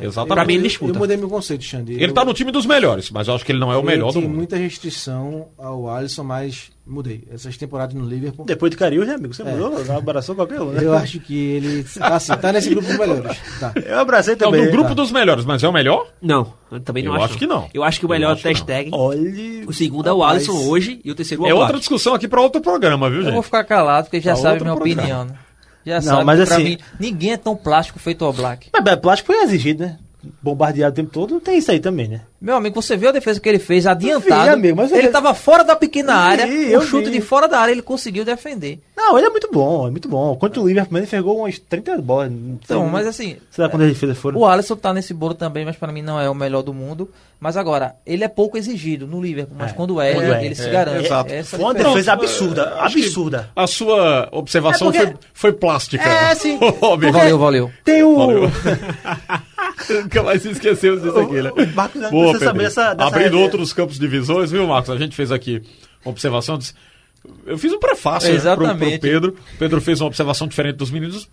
Exatamente. Pra mim, ele eu, disputa. eu mudei meu conceito, Xande. Ele Eu- tá no time dos melhores, mas eu acho que ele não é o eu melhor do mundo. muita restrição ao Alisson, mas mudei. Essas temporadas no Liverpool. Depois de Cariús, né, amigo? Você É. mudou? Abraçou qualquer um, né? Eu acho que ele. Assim, tá nesse grupo dos melhores. Tá. Eu abracei Não, também. do grupo tá. dos melhores, mas é o melhor? Não, eu também não Eu acho. acho que não. Eu acho que o melhor é o. Stegen. Olha. O segundo é o. Alisson hoje e o terceiro o É outra discussão aqui pra outro programa, viu, Eu vou gente? ficar calado porque já Pra sabe outro minha programa. opinião. né? Já Não, sabe mas que assim- mim ninguém é tão plástico feito o Black. Mas Beto Plástico foi exigido, né? Bombardeado o tempo todo, tem isso aí também, né? Meu amigo, você viu a defesa que ele fez adiantado. vi, amigo, mas ele vi. tava fora da pequena Eu área, vi, o eu chute vi. de fora da área ele conseguiu defender. Não, ele é muito bom, é muito bom. Quanto o Liverpool, ele pegou umas 30 bolas. Então, mas assim, defesas foram. o Alisson tá nesse bolo também, mas pra mim não é o melhor do mundo. Mas agora, ele é pouco exigido no Liverpool, mas É, quando é, quando ele, é, ele se é, garante. exato. Essa Foi uma defesa absurda, absurda. A sua observação É porque- foi, foi plástica. É, sim. Valeu, valeu. Tem o. Valeu. Nunca mais se esqueceu disso aqui, né? O Marcos não Boa, saber essa- dessa Abrindo regra. outros campos de visões, viu, Marcos? A gente fez aqui uma observação. disse- Eu fiz um prefácio né, pro, pro Exatamente. Pedro. O Pedro fez uma observação diferente dos meninos.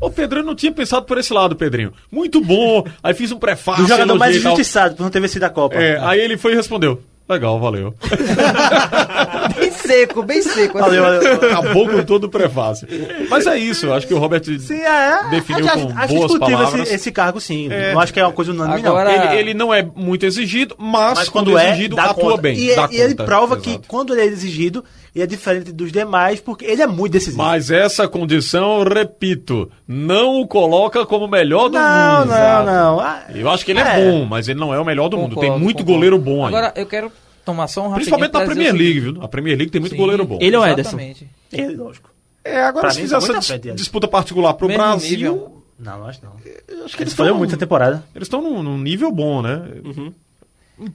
Ô, Pedro, eu não tinha pensado por esse lado, Pedrinho. Muito bom. Aí fiz um prefácio. Do jogador mais injustiçado por não ter vencido a Copa. É, aí ele foi e respondeu. Legal, valeu. Bem seco, bem seco. Valeu, valeu. Acabou com todo o prefácio. Mas é isso, eu acho que o Robert Sim, é. definiu acho, com acho boas palavras. esse, esse cargo, sim. É. Não acho que é uma coisa unânime, não. Ele, ele não é muito exigido, mas, Mas quando, quando é, exigido, dá atua conta. bem. E, dá e ele conta, prova que exato. quando ele é exigido, ele é diferente dos demais, porque ele é muito decisivo. Mas essa condição, eu repito, não o coloca como o melhor do não, mundo. não, sabe? não. Ah, Eu acho que ele é, É. bom, mas ele não é o melhor do mundo. Tem Concordo, muito concordo. goleiro bom aí. Agora, eu quero tomar só um rapidinho Principalmente na Premier League, viu? A Premier League tem muito Sim. goleiro bom. Ele é o Ederson. Exatamente. ele, lógico. É, agora Pra se fizer tá essa dis- disputa particular pro Mesmo Brasil, nível. Não, acho não. acho que Ele eles falhou muito essa temporada. eles estão num, num nível bom, né?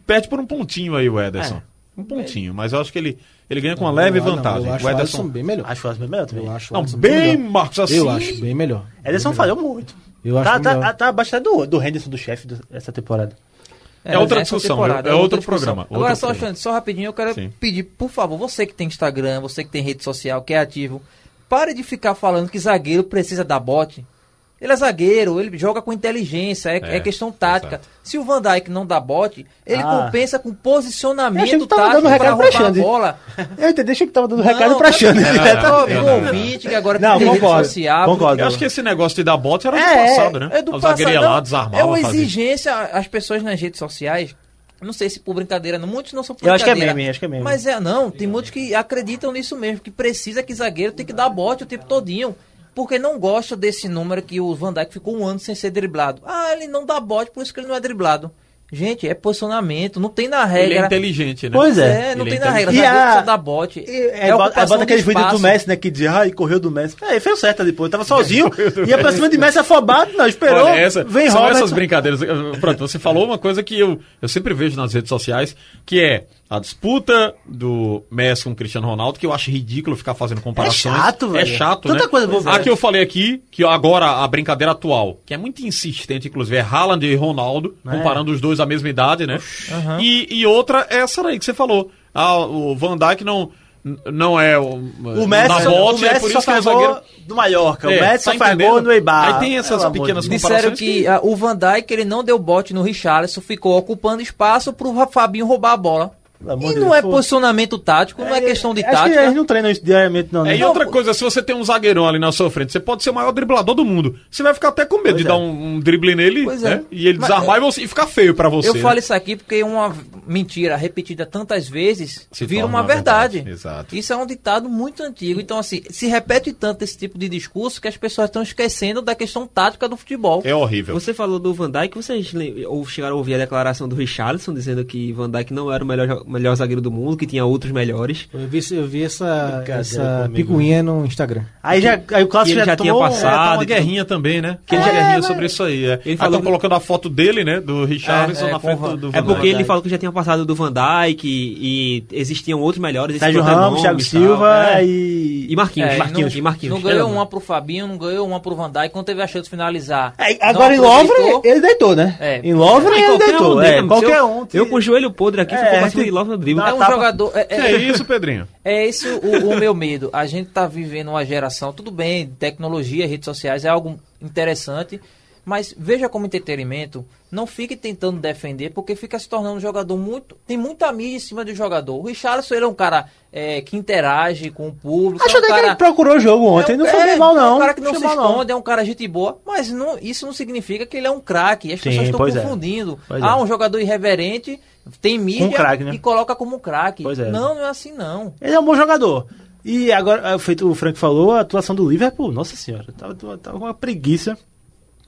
Perde por um pontinho aí o Ederson. Um pontinho, mas eu acho que ele, ele ganha com uma leve não, vantagem. eu acho o o Ederson. Bem melhor. Acho o Alisson melhor também. Eu acho Não, bem, melhor. Marcos, assim. Eu acho bem melhor. Ederson Bem falhou muito. Eu acho tá, melhor. tá, tá abaixo até do, do Henderson, do chefe dessa temporada. É outra essa discussão, temporada, é outro outra programa, Agora, outro só, programa. Alexandre, só rapidinho, eu quero Sim. pedir, por favor, você que tem Instagram, você que tem rede social, que é ativo, pare de ficar falando que zagueiro precisa dar bote. Ele é zagueiro, ele joga com inteligência, é, É, é questão tática. exato. Se o Van Dijk não dá bote, ele Ah. compensa com posicionamento que tava tático dando para recado pra roubar a Xande. bola. Eu entendi, deixa que tava dando Não, recado pra Xande. É, não, ouvinte que agora Não, tem concordo, social. concordo. Eu acho que esse negócio de dar bote era do É, passado, né? É do o passado. lá, desarmava, É uma fazia. exigência, as pessoas nas redes sociais, não sei se por brincadeira, não, muitos não são por Eu acho que é brincadeira. meme, acho que é meme. Mas é, não, tem muitos que acreditam nisso mesmo, que precisa que zagueiro tem que dar bote o tempo todinho. Porque não gosta desse número que o Van Dijk ficou um ano sem ser driblado. Ah, ele não dá bote, por isso que ele não é driblado. Gente, é posicionamento, não tem na Ele regra. é inteligente, né? Pois É, é. não Ele tem é na regra. E a- dar bote. E, é, bota, ocupação bota aqueles de vídeos do. Messi, né? Que diz, ai, correu do Messi. É, fez certo depois. Tava sozinho, ia pra cima de Messi afobado, não, esperou. Olha, essa, vem são Robert. essas brincadeiras. Pronto, você falou uma coisa que eu, eu sempre vejo nas redes sociais, que é a disputa do Messi com o Cristiano Ronaldo, que eu acho ridículo ficar fazendo comparações. É chato, É velho. chato, Tanta né? coisa boa. A que eu falei aqui, que agora a brincadeira atual, que é muito insistente, inclusive, é Haaland e Ronaldo, É. comparando os dois à mesma idade, né? E, e outra é essa aí que você falou. Ah, o Van Dijk não, não é o, O Messi, na só- bote, o Messi é por só isso que é zagueiro. do Mallorca. É, o Messi tá só faz gol no Eibar. Aí tem essas amor pequenas Deus. Disseram comparações que que- ah, o Van Dijk ele não deu bote no Richarlison, ficou ocupando espaço pro Fabinho roubar a bola. E não Deus, é pô. posicionamento tático, não é questão de Acho que tática. eles não treinam isso diariamente, não. É, né? e outra coisa, se você tem um zagueirão ali na sua frente, você pode ser o maior driblador do mundo. Você vai ficar até com medo Pois de é. dar um, um drible nele, Pois é. né? E ele Mas- desarmar e, você, e ficar feio pra você. Eu né? falo isso aqui porque uma mentira repetida tantas vezes Se vira uma verdade. verdade, exato. Isso é um ditado muito antigo. Então, assim, se repete tanto esse tipo de discurso que as pessoas estão esquecendo da questão tática do futebol. É horrível. Você falou do Van Dijk, vocês ou chegaram a ouvir a declaração do Richarlison dizendo que Van Dijk não era o melhor, melhor zagueiro do mundo, que tinha outros melhores. Eu vi, eu vi essa, essa comigo. picuinha no Instagram. Aí, já, aí o Clássico ele já tinha tomou- passado. Ah, tá uma guerrinha também, né? Que É, ele já guerrinha mas- sobre isso aí. É. Ele Aí falou que- colocando a foto dele, né? Do Richarlison É, é, na frente do, do É Van porque Dijk. ele falou que já tinha passado do Van Dijk e, e existiam outros melhores. Sérgio Ramos, Thiago e. Silva É. e... E Marquinhos, É, Marquinhos, não, e Marquinhos. não ganhou uma pro Fabinho, não ganhou uma pro Van Dijk. Quando teve a chance de finalizar. É, agora em. Lovre, ele deitou, né? É. Em Lovre, ele deitou. é, né? qualquer um. Eu com o joelho podre aqui, É, ficou no drible. dá É um tapa- jogador. É, é- é isso, Pedrinho? É esse o, o meu medo. A gente tá vivendo uma geração, tudo bem, tecnologia, redes sociais é algo interessante, mas veja como entretenimento, não fique tentando defender, porque fica se tornando um jogador muito. Tem muita mídia em cima do jogador. O Richarlison ele é um cara é, que interage com o público. Acho é um até que cara, ele procurou o jogo ontem. é um- não foi é, mal, não. É um cara que não foi se mal, não. esconde, é um cara gente boa, mas não, isso não significa que ele é um craque. As Sim, pessoas estão é. confundindo. Ah, um jogador irreverente, tem mídia craque, né? e coloca como craque. Pois é. Não, não é assim não. Ele é um bom jogador. E agora, feito o Frank falou, a atuação do Liverpool, nossa senhora, tava, tava uma preguiça.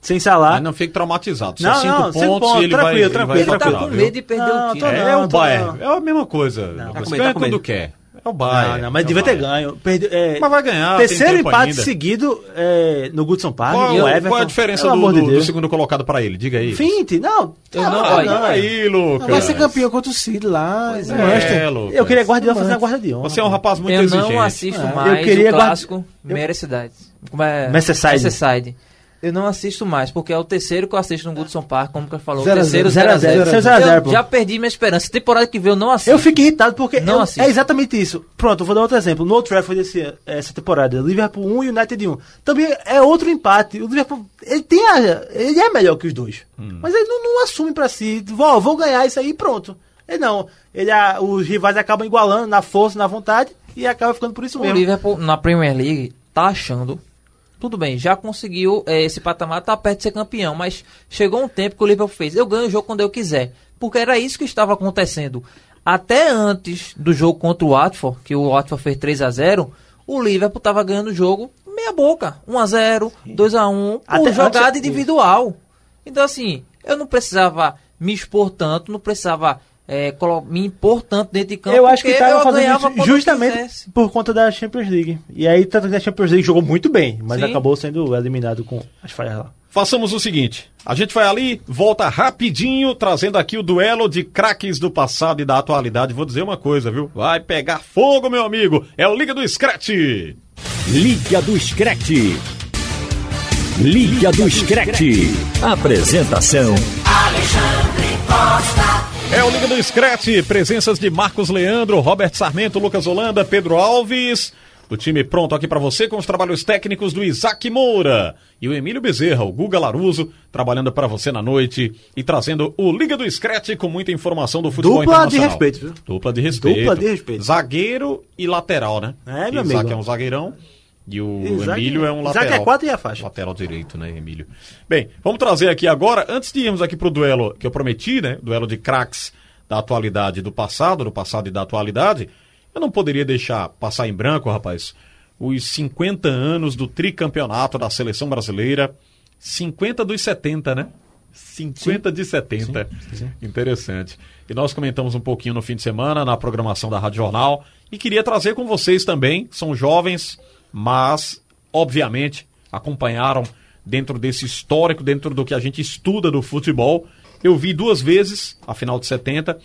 Sem salar. Aí não fique traumatizado. Só Não, cinco não, pontos, cinco pontos, e ele vai, tranquilo, ele vai tranquilo, Ele tá com medo de perder Não, o time. É, Não, o Bayern. não. É a mesma coisa. Tá Você com medo, ganha tá quando quer. É o Não, Bayern. não, mas é o devia ter Bayern. ganho. Perde, é, Mas vai ganhar. terceiro tem tempo empate ainda. seguido é, no Goodson Park. Qual, com o Everton. qual é a diferença do, de do- segundo colocado pra ele? Diga aí. 20? Não. Eu tá, não- tá, olha, não, Aí, Lucas. Vai ser campeão contra o City lá. Pois em é. É, Lucas. Eu queria Guardiola fazer a guarda de honra. Você é um rapaz muito eu exigente. não assisto Ah, eu mais queria o clássico Merseyside. Como é? Merseyside. Merseyside. Eu não assisto mais, porque é o terceiro que eu assisto no Goodson Park, como que falou. O Zero a terceiro zero, 0 zero a 0, 0 zero a zero, pô. Já perdi minha esperança. Temporada que vem eu não assisto. Eu fico irritado porque Não eu- assisto. é exatamente isso. Pronto, eu vou dar outro exemplo. No Old Trafford esse, essa temporada, Liverpool 1 e United 1. Também é outro empate. O Liverpool, ele tem a, ele é melhor que os dois. Mas ele não, não assume pra si, vou, vou ganhar isso aí e pronto. Ele não. Ele, a- os rivais acabam igualando na força, na vontade e acaba ficando por isso O mesmo. Liverpool na Premier League tá achando. Tudo bem, já conseguiu eh, esse patamar, tá perto de ser campeão, mas chegou um tempo que o Liverpool fez. Eu ganho o jogo quando eu quiser. Porque era isso que estava acontecendo. Até antes do jogo contra o Watford, que o Watford fez 3 a 0 o Liverpool estava ganhando o jogo meia boca. 1 a 0 2 a 1 Até por jogada individual. Então, assim, eu não precisava me expor tanto, não precisava colo- me impor tanto dentro de campo. Eu acho que estava fazendo justamente por conta da Champions League. E aí, tanto que a Champions League jogou muito bem, mas Sim. acabou sendo eliminado com as falhas lá. Façamos o seguinte: a gente vai ali, volta rapidinho, trazendo aqui o duelo de craques do passado e da atualidade. Vou dizer uma coisa, viu? Vai pegar fogo, meu amigo. É o Liga do Scratch. Liga do Screte. Liga do Screte. Apresentação: Alexandre Costa. É o Liga do Scratch, presenças de Marcos Leandro, Robert Sarmento, Lucas Holanda, Pedro Alves. O time pronto aqui para você com os trabalhos técnicos do Isaac Moura e o Emílio Bezerra, o Guga Laruso, trabalhando para você na noite e trazendo o Liga do Scratch com muita informação do futebol Dupla de respeito, viu? Dupla de respeito. Dupla de respeito. Zagueiro e lateral, né? É, meu Isaac amigo. é um zagueirão e o Isaac- Emílio é um Isaac lateral. é quatro e a faixa. Lateral direito, né, Emílio? Bem, vamos trazer aqui agora, antes de irmos aqui pro duelo que eu prometi, né? Duelo de craques da atualidade e do passado, do passado e da atualidade. Eu não poderia deixar passar em branco, rapaz, os 50 anos do tricampeonato da seleção brasileira. 50 dos 70, né? 50 de 70. Interessante. E nós comentamos um pouquinho no fim de semana na programação da Rádio Jornal e queria trazer com vocês também, são jovens, mas obviamente acompanharam dentro desse histórico, dentro do que a gente estuda do futebol. Eu vi duas vezes a final de 70.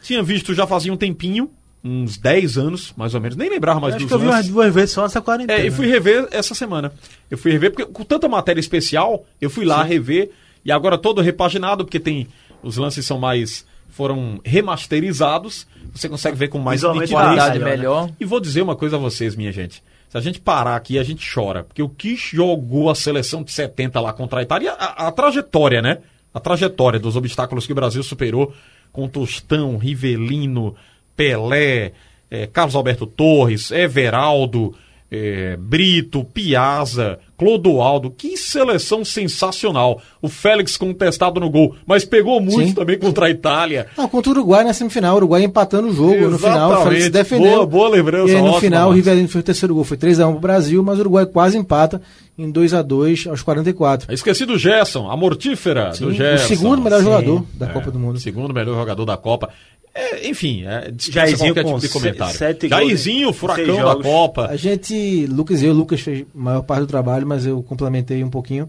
Tinha visto já fazia um tempinho, uns 10 anos, mais ou menos, nem lembrava mais Acho dos que eu vi umas duas vezes só nessa quarentena. É, e fui rever essa semana. Eu fui rever, porque com tanta matéria especial, eu fui lá rever, e agora todo repaginado, porque tem. Os lances são mais. foram remasterizados. Você consegue ver com mais. Qualidade melhor, né? melhor. E vou dizer uma coisa a vocês, minha gente. Se a gente parar aqui, a gente chora. Porque o que jogou a seleção de 70 lá contra a Itália, a, a trajetória, né? A trajetória dos obstáculos que o Brasil superou com Tostão, Rivelino, Pelé, eh, Carlos Alberto Torres, Everaldo, eh, Brito, Piazza, Clodoaldo. Que seleção sensacional. O Félix contestado no gol, mas pegou muito Sim. também contra a Itália. Não, contra o Uruguai na semifinal, o Uruguai empatando o jogo no final, o Félix Exatamente. defendeu. Boa- boa lembrança, E aí no ótima, final o Márcio. Rivelino foi o terceiro gol, foi 3x1 pro Brasil, mas o Uruguai quase empata em 2x2 aos 44. Esqueci do Gerson, a mortífera Sim, do o Gerson. segundo melhor Sim. jogador da É, Copa do Mundo. Segundo melhor jogador da Copa. É, enfim, é, Jairzinho com tipo de comentário. sete gols Jairzinho, em furacão da. Copa. A gente, Lucas e eu, Lucas fez a maior parte do trabalho, mas eu complementei um pouquinho.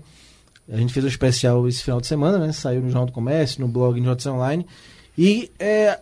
A gente fez um especial esse final de semana, né? Saiu no Jornal do Comércio, no blog de Notícias Online. E é,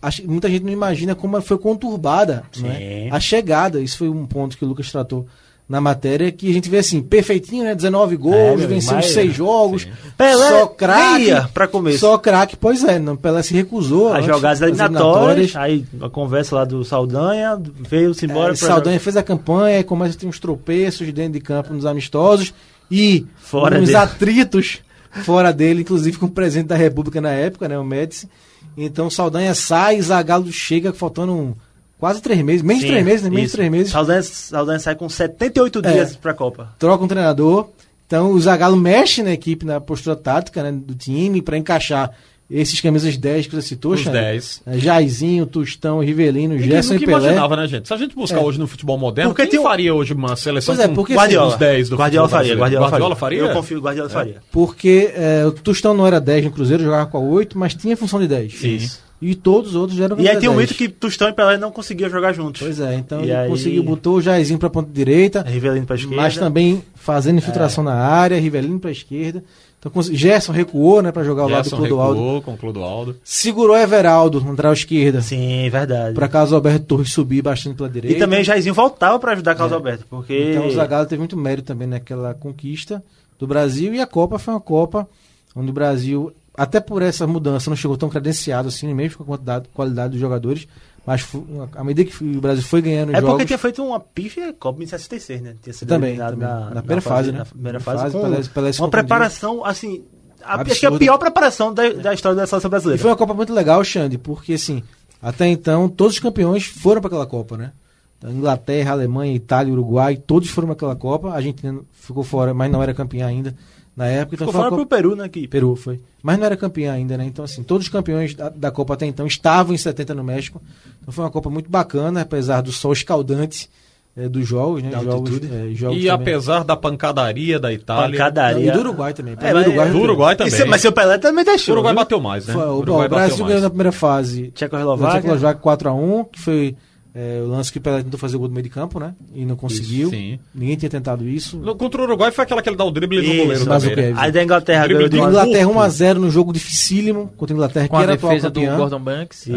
acho que muita gente não imagina como foi conturbada né? A chegada. Isso foi um ponto que o Lucas tratou na matéria, que a gente vê assim, perfeitinho, né? 19 É, gols, os seis jogos. Pelé só craque. ia pra começo. Só craque, pois é. Não, Pelé se recusou. A jogar as das eliminatórias, aí a conversa lá do Saldanha, veio-se embora É, Saldanha fez a campanha, começa a ter uns tropeços dentro de campo nos amistosos e Fora uns dele. atritos fora dele, inclusive com o presidente da República na época, né, o Médici. Então Saldanha sai, Zagallo chega faltando um- quase três meses, menos de três meses, né, menos de isso. três meses, Saldanha, Saldanha sai com 78 É. dias pra Copa. troca um treinador. Então o Zagallo mexe na equipe, na postura tática né, do time para encaixar esses camisas 10 que você citou, Os Xande. 10. É, Jairzinho, Tostão, Rivelino, Ninguém Gerson e nunca Pelé. imaginava, né, gente? Se a gente buscar É. hoje no futebol moderno, Porque quem tem faria hoje uma seleção Pois é, com porque Guardiola. os 10 do Guardiola futebol faria, brasileiro? Guardiola, faria? Eu confio que Guardiola faria. Porque é, o Tostão não era 10 no Cruzeiro, jogava com a 8, mas tinha função de 10. Sim. E todos os outros eram E aí tem um 10. mito que Tostão e Pelé não conseguiam jogar juntos. Pois é, então E ele aí- conseguiu, botou o Jairzinho pra ponta direita, Rivelino pra esquerda. mas também fazendo infiltração na área, Rivelino pra esquerda. Então, Gerson recuou, né, pra jogar ao lado do Gerson Clodoaldo. recuou com o Clodoaldo. Segurou Everaldo, lateral esquerda, Sim, verdade. pra caso o Alberto Torres subir bastante pela direita. E também Jairzinho voltava pra ajudar Carlos Alberto, porque... Então o Zagallo teve muito mérito também naquela conquista do Brasil e a Copa foi uma Copa onde o Brasil, até por essa mudança, não chegou tão credenciado assim, mesmo com a quantidade, qualidade dos jogadores, mas à medida que o Brasil foi ganhando É porque jogos, tinha feito uma pífia Copa em 66, né? Tinha sido Também, também. Na, Na primeira fase, né? Na primeira Na fase, fase, com Pelé- Pelé se uma preparação, assim... a- Acho que é a pior preparação da, da história da seleção E brasileira. foi uma Copa muito legal, Xande, porque assim, até então todos os campeões foram para aquela Copa, né? Então, Inglaterra, Alemanha, Itália, Uruguai, todos foram para aquela Copa. A Argentina ficou fora, mas não era campeã ainda na época. Então Ficou foi fora Copa- pro Peru, né? Que... Peru foi. Mas não era campeã ainda, né? Então, assim, todos os campeões da, da Copa até então estavam em 70 no México. Então foi uma Copa muito bacana, apesar do sol escaldante eh, dos jogos, né? Da Jogos, altitude. eh, jogos E também. apesar da pancadaria da Itália. Pancadaria. E do Uruguai também. É, Uruguai, Do Uruguai também. Isso- mas seu Pelé também O deixou. Uruguai viu? bateu mais, né? Foi, o, Uruguai o Brasil bateu ganhou na primeira fase. Tchecoslováquia. Tchecoslováquia 4x1, que foi eh, o lance que o Pelé tentou fazer o gol do meio de campo, né? E não conseguiu. sim. Ninguém tinha tentado isso. No- Contra o Uruguai foi aquela que ele dá o drible no Isso, goleiro mas o né? que- Aí da Inglaterra ganhou de Inglaterra 1x0 no jogo dificílimo contra a Inglaterra, Com que a era defesa do. Gordon Banks. E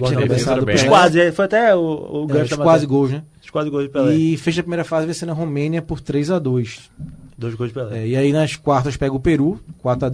gol tinha do cabeçado Beck. o Os Pelé. quase, foi até o, o É, os da quase gols, né? Os quase gols de Pelé. E fez a primeira fase vencendo a Romênia por 3 a 2 Dois gols de Pelé. É, e aí nas quartas pega o Peru, 4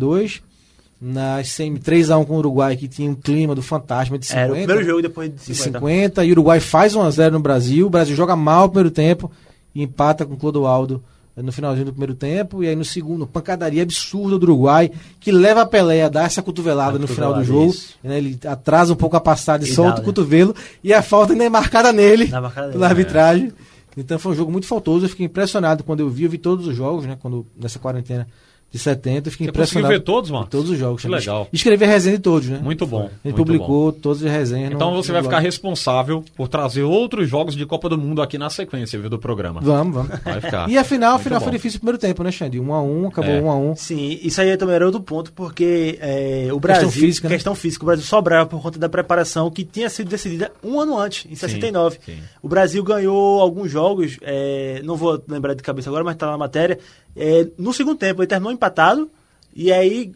a 2 na semi 3x1 com o Uruguai, que tinha um clima do fantasma de 50. Era o primeiro jogo depois de de 50. 50. E o Uruguai faz 1x0 no Brasil. O Brasil joga mal no primeiro tempo e empata com o Clodoaldo eh, no finalzinho do primeiro tempo. E aí no segundo, pancadaria absurda do Uruguai, que leva a Pelé a dar essa cotovelada A no final do jogo. né, ele atrasa um pouco a passada e, E solta dá, o né? cotovelo. E a falta ainda é marcada nele Na marcada pela dele, arbitragem. Então foi um jogo muito faltoso. Eu fiquei impressionado quando eu vi. Eu vi todos os jogos, né? Quando, nessa quarentena de 70. Eu fiquei Você conseguiu impressionado. ver todos, Marcos? Todos os jogos. Que legal. Escrevi a resenha de todos, né? Muito bom. Muito publicou todas as resenhas. Então no- você no vai blog. ficar responsável por trazer outros jogos de Copa do Mundo aqui na sequência, viu, do programa. Vamos, vamos. Vai ficar. E a final, a final bom. foi difícil no primeiro tempo, né, Xande? 1 a 1 acabou É. 1 a 1 Sim, isso aí também era outro ponto, porque é, o Brasil. física, né? questão física. O Brasil sobrava por conta da preparação que tinha sido decidida um ano antes, em 69. sim. O Brasil ganhou alguns jogos, é, não vou lembrar de cabeça agora, mas está na matéria. É, no segundo tempo, ele terminou empatado, e aí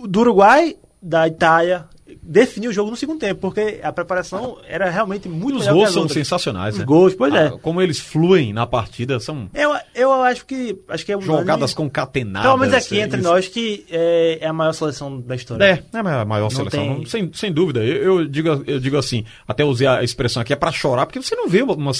do Uruguai, da Itália, definiu o jogo no segundo tempo, porque a preparação era realmente muito os gols são sensacionais, Os né? gols, pois é. Ah, Como eles fluem na partida, são Eu, eu acho que acho que é jogadas concatenadas. Pelo menos aqui é entre isso. nós que é, é a maior seleção da história. É, é a maior Não seleção, tem- não- sem, sem dúvida. Eu, eu digo, eu digo assim, até usei a expressão aqui, é pra chorar, porque você não vê uma- uma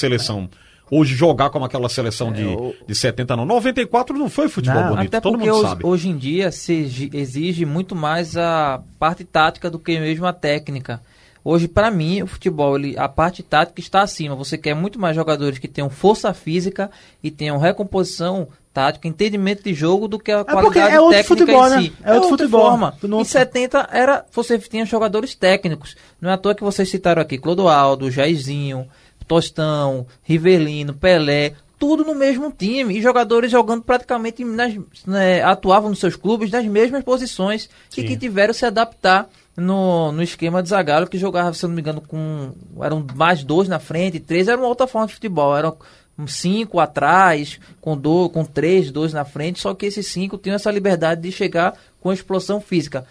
hoje jogar como aquela seleção de, de 70, não. 94 não foi futebol Não, bonito, Até todo porque mundo hoje, sabe. hoje em dia se exi- exige muito mais a parte tática do que mesmo a técnica. Hoje, para mim, o futebol, ele, a parte tática está acima. Você quer muito mais jogadores que tenham força física e tenham recomposição tática, entendimento de jogo do que a porque qualidade é outro técnica futebol, em né? si. É outro outra futebol. forma. Não- Em 70 era, você tinha jogadores técnicos. Não é à toa que vocês citaram aqui Clodoaldo, Jairzinho, Tostão, Rivelino, Pelé, tudo no mesmo time. E jogadores jogando praticamente nas, né, atuavam nos seus clubes nas mesmas posições e que tiveram se adaptar no, no esquema de Zagallo que jogava, se eu não me engano, com eram mais dois na frente, três era uma outra forma de futebol, eram cinco atrás, com dois, com três, dois na frente, só que esses cinco tinham essa liberdade de chegar com explosão física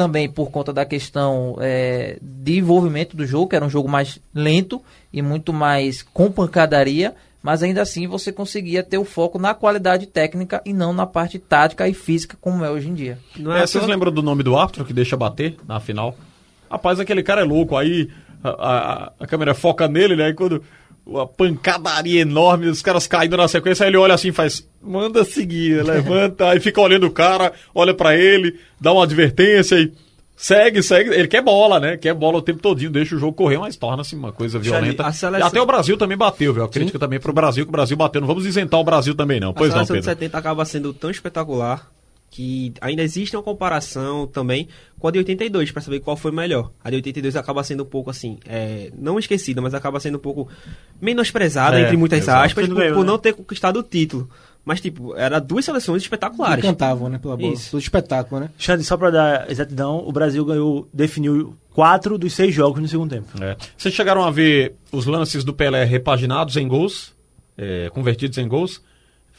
também por conta da questão é, de envolvimento do jogo, que era um jogo mais lento e muito mais com pancadaria, mas ainda assim você conseguia ter o foco na qualidade técnica e não na parte tática e física como é hoje em dia. Não É, à vocês toa- lembram do nome do árbitro que deixa bater na final? Rapaz, aquele cara é louco. Aí a, a- a câmera foca nele, né? E quando uma pancadaria enorme, os caras caindo na sequência, aí ele olha assim e faz, manda seguir, levanta, aí fica olhando o cara, olha pra ele, dá uma advertência e segue, segue. Ele quer bola, né? Quer bola o tempo todinho, deixa o jogo correr, mas torna-se uma coisa violenta. a seleção- E até o Brasil também bateu, viu? A crítica também pro Brasil, que o Brasil bateu. Não vamos isentar o Brasil também, não. Pois a não, seleção de Pedro. 70 acaba sendo tão espetacular que ainda existe uma comparação também com a de 82 para saber qual foi melhor. A de 82 acaba sendo um pouco assim, é, não esquecida, mas acaba sendo um pouco menosprezada É, entre muitas exato. aspas por, bem, por né? não ter conquistado o título. Mas tipo, era duas seleções Que espetaculares. cantavam, né, pela bola. Isso. Todo espetáculo, né? Xande, só pra dar exatidão, o Brasil ganhou, definiu quatro dos seis jogos no segundo tempo. É. Vocês chegaram a ver os lances do Pelé repaginados em gols, é, convertidos em gols?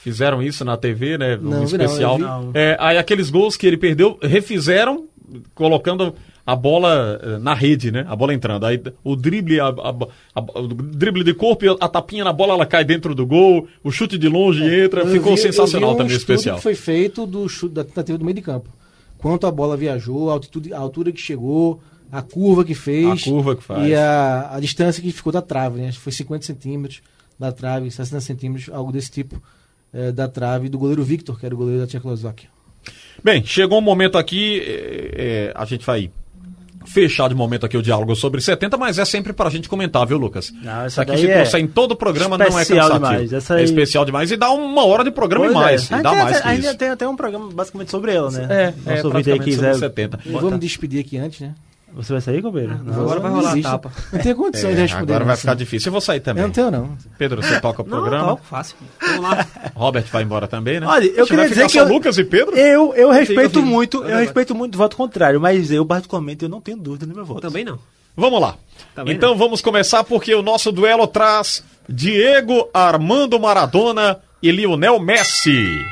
Fizeram isso na TV, né? Um Não, especial. Não. É, aí aqueles gols que ele perdeu, refizeram, colocando a bola eh, na rede, né? A bola entrando. Aí o drible, a, a- a- o drible de corpo, e a tapinha na bola, ela cai dentro do gol, o chute de longe entra, Eu ficou vi- sensacional um também especial. que foi feito do chute da tentativa do meio de campo. Quanto a bola viajou, a, altitude, a altura que chegou, a curva que fez. A curva que faz. E a, distância que ficou da trave, né? Foi 50 centímetros da trave, 60 centímetros, algo desse tipo, eh, da trave do goleiro Victor, que era o goleiro da Tchecoslováquia. Bem, chegou um momento aqui, é, é, a gente vai fechar de momento aqui o diálogo sobre 70, mas é sempre pra gente comentar, viu, Lucas? Não, essa Isso aqui se é trouxer em todo o programa não é especial cansativo. demais, essa É aí- especial demais e dá uma hora de programa e Pois é. mais. A E dá mais até- ainda tem até um programa basicamente sobre ela, né? É, é Nosso ouvinte aí quiser. sobre 70. Eu vou me despedir aqui antes, né? Você vai sair? Não. Agora vai Não rolar a existe. tapa. Não tenho condições de É, responder. agora vai ficar difícil. Eu vou sair também. Eu não tenho, não. Pedro, você toca o Não, programa. toco, fácil. Vamos lá. Robert vai embora também, né? Olha, eu queria dizer que só eu- Lucas e Pedro? Eu, eu respeito muito, fica. eu respeito muito o voto contrário, mas eu, particularmente, eu não tenho dúvida no meu voto. Também não. Vamos lá. Também então vamos começar porque o nosso duelo traz Diego Armando Maradona e Lionel Messi.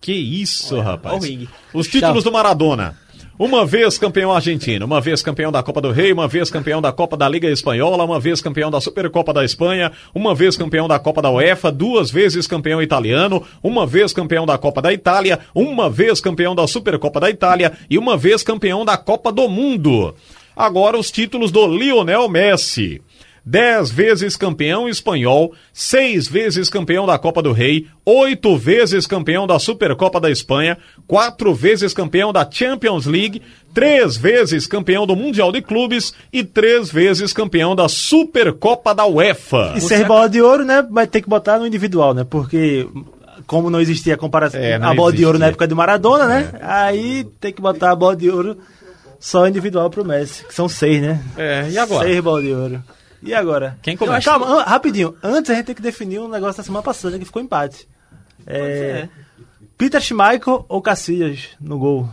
Que isso, rapaz. ó o ringue. Os títulos do Maradona. Uma vez campeão argentino, uma vez campeão da Copa do Rei, uma vez campeão da Copa da Liga Espanhola, uma vez campeão da Supercopa da Espanha, uma vez campeão da Copa da UEFA, duas vezes campeão italiano, uma vez campeão da Copa da Itália, uma vez campeão da Supercopa da Itália e uma vez campeão da Copa do Mundo. Agora os títulos do Lionel Messi. Dez vezes campeão espanhol, seis vezes campeão da Copa do Rei, oito vezes campeão da Supercopa da Espanha, quatro vezes campeão da Champions League, três vezes campeão do Mundial de Clubes e três vezes campeão da Supercopa da UEFA. E ser bola de ouro, né? Vai ter que botar no individual, né? Porque como não existia a comparação É, a bola de ouro na existia. época do Maradona, né? Aí tem que botar a bola de ouro só individual pro Messi, que são seis, né? É, e agora? Seis bolas de ouro. E agora? Quem começa? Calma, an- rapidinho. Antes a gente tem que definir um negócio da semana passada que ficou empate. É, Peter Schmeichel ou Cacilhas no gol?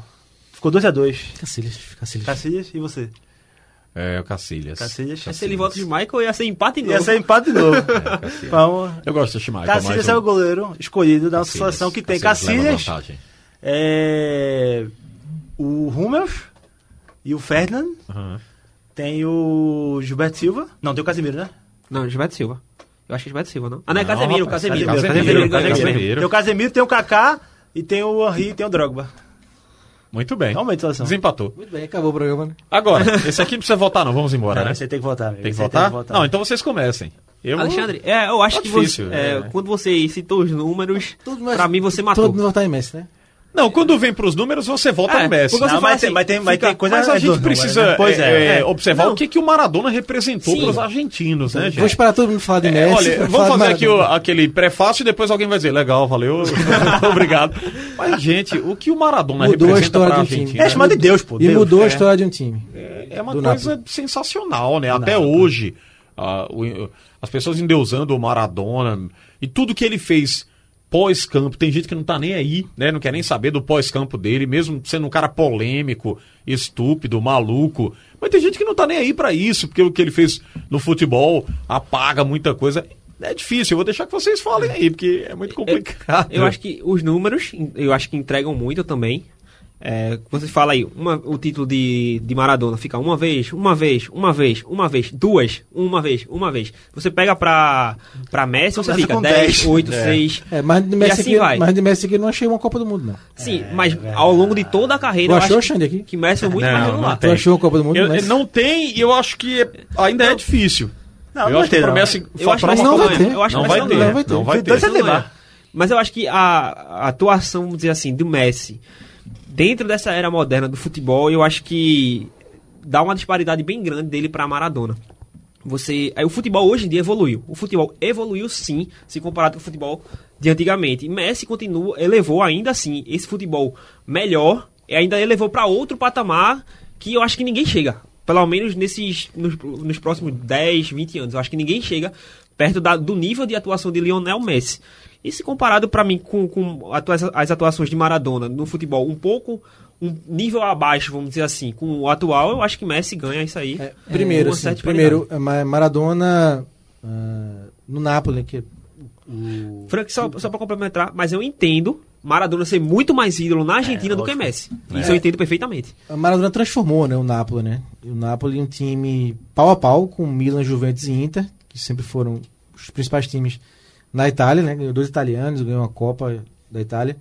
Ficou 2x2. Cacilhas, Cacilhas. Cacilhas e você? É, o Cacilhas. Cacilhas. Se ele volta de Michael, ia ser empate de Ia novo. ser empate de novo. Vamos. Eu gosto do Schmeichel, Cacilhas é o goleiro escolhido da nossa Cacilhas, seleção que tem Cacilhas Cacilhas, é, o Hummels e o Ferdinand. Aham. Tem o Gilberto Silva. Não, tem o Casimiro, né? Não, Gilberto Silva. Eu acho que é Gilberto Silva, não? Ah, não, é Não, Casemiro, rapaz, Casemiro. Casemiro, Casemiro, Casemiro, Casemiro. Casemiro. Tem o Casemiro, tem o Kaká e tem o Henry e tem o Drogba. Muito bem. Realmente, seleção. Desempatou. Muito bem, acabou o programa, né? Agora, esse aqui não precisa votar, não. Vamos embora, Não, né? Você tem que votar. Tem que votar? Não, então vocês comecem. Eu Alexandre, é, eu acho Tá que difícil, você, é, é. quando você citou os números, pra mim você matou. Todo mundo votar em Messi, né? Não, quando vem pros números, você volta É, no Messi. Não, mas, tem, assim, mas, tem, mas tem coisa Mas a é gente dos precisa números, né? Pois é, é. é, observar Não. o que, que o Maradona representou para os argentinos, né, Vou gente? esperar todo mundo falar de É, Messi. olha, vamos fazer aqui o- aquele prefácio e depois alguém vai dizer, legal, valeu, obrigado. Mas, gente, o que o Maradona Mudou a representa história para a do time. Argentina É chamado de Deus, pô. E Deus. mudou a É. história de um time. é uma coisa sensacional, né? Até hoje, o- as pessoas endeusando o Maradona e tudo que ele fez pós-campo. Tem gente que não tá nem aí, né? Não quer nem saber do pós-campo dele, mesmo sendo um cara polêmico, estúpido, maluco. Mas tem gente que não tá nem aí pra isso, porque o que ele fez no futebol apaga muita coisa. É difícil, eu vou deixar que vocês falem aí, porque é muito complicado. Eu acho que os números, eu acho que entregam muito também. É, você fala aí, uma- o título de, de Maradona fica uma vez, uma vez, uma vez, uma vez, duas, uma vez, uma vez. Você pega pra, pra Messi, você Começa fica com 10, 10. 8, 6. É, mas de E Messi, assim aqui, vai. mas de Messi aqui eu não achei uma Copa do Mundo, não. Sim, mas ao longo de toda a carreira, Tu eu achou, acho Xande, aqui? que Messi foi muito Não, mais não regular. Tu achou uma Copa do Mundo? Eu- não tem, e eu acho que é- ainda é difícil. Não, eu não acho que ter, pro não. Messi Eu acho que não vai ter. Mundo. Eu acho não que vai não ter, vai ter. não vai ter. Mas eu acho que a, a atuação, vamos dizer assim, do Messi, dentro dessa era moderna do futebol, eu acho que dá uma disparidade bem grande dele para Maradona. Você, aí o futebol hoje em dia evoluiu. O futebol evoluiu sim, se comparado com o futebol de antigamente. E Messi continua, elevou ainda assim esse futebol melhor e ainda elevou para outro patamar que eu acho que ninguém chega. Pelo menos nesses nos, nos próximos 10, 20 anos. Eu acho que ninguém chega perto da- do nível de atuação de Lionel Messi. E se comparado para mim com, com as atuações de Maradona no futebol um pouco um nível abaixo, vamos dizer assim, com o atual, eu acho que Messi ganha isso aí. É, primeiro, assim, certa primeiro é, Ma- Maradona ah, no Napoli, que o... Frank, só, só pra complementar, mas eu entendo Maradona ser muito mais ídolo na Argentina do que Messi. Isso eu entendo perfeitamente. a Maradona transformou né, o Napoli, né? O Napoli é um time pau a pau com Milan, Juventus e Inter, que sempre foram os principais times na Itália, né? Ganhou dois italianos, ganhou uma Copa da Itália.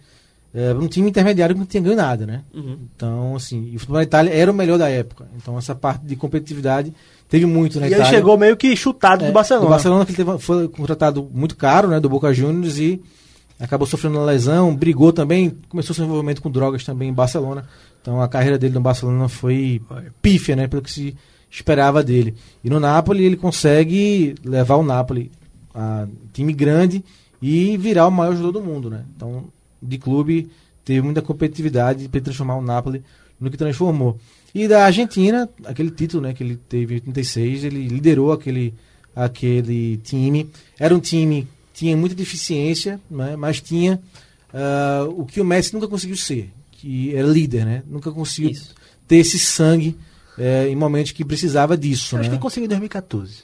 É um time intermediário que não tinha ganho nada, né? Então, assim, e o futebol na Itália era o melhor da época. Então, essa parte de competitividade teve muito na E ele Itália. chegou meio que chutado É, do Barcelona. O Barcelona que ele teve, foi contratado muito caro, né, do Boca Juniors e acabou sofrendo uma lesão, brigou também, começou seu envolvimento com drogas também em Barcelona. Então a carreira dele no Barcelona foi pífia, né, pelo que se esperava dele. E no Napoli ele consegue levar o Napoli a time grande e virar o maior jogador do mundo, né? Então, de clube teve muita competitividade para transformar o Napoli no que transformou. E da Argentina, aquele título, né, que ele teve em 86, ele liderou aquele aquele time. Era um time tinha muita deficiência, né, mas tinha ah, o que o Messi nunca conseguiu ser, que era líder, né? Nunca conseguiu Isso. ter esse sangue eh, em momentos que precisava disso, Acho né? que ele conseguiu em 2014.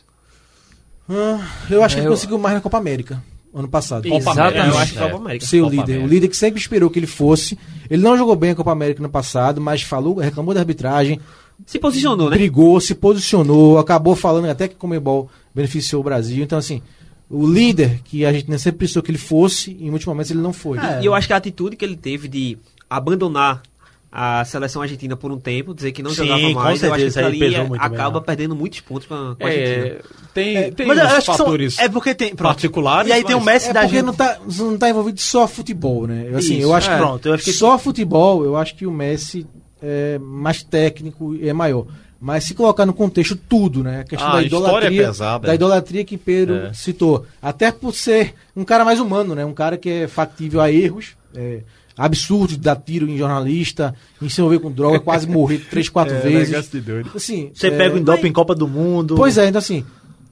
Ah, eu acho que É, ele eu- conseguiu mais na Copa América. ano passado. Copa Exatamente. América, eu acho que É. Copa América. Ser o Copa líder. América. O líder que sempre esperou que ele fosse. Ele não jogou bem a Copa América no passado, mas falou, reclamou da arbitragem, Se posicionou, né? brigou, se posicionou, acabou falando até que o Comebol beneficiou o Brasil. Então, assim, o líder que a gente sempre pensou que ele fosse, em muitos momentos ele não foi. E eu acho que a atitude que ele teve de abandonar a seleção argentina por um tempo, dizer que não Sim, jogava com mais, eu acho que certeza, isso aí ali pesou é- muito acaba mesmo. perdendo muitos pontos pra, com a Argentina. É, tem tem Mas eu acho que são- fatores é porque tem pronto. particulares. E aí tem o Messi É da porque gente. não tá, não tá envolvido só futebol, né? Eu, Assim, Isso, eu acho é. que Pronto, eu acho que- só futebol, eu acho que o Messi é mais técnico e é maior. Mas se colocar no contexto tudo, né? A questão Ah, da história idolatria, é pesada, da é. idolatria que Pedro É. citou. Até por ser um cara mais humano, né? Um cara que é factível a erros, é, absurdo de dar tiro em jornalista, em se envolver com droga, quase morrer três, quatro vezes. Assim, Você é, pega o Indop em Copa do Mundo. Pois é, então assim,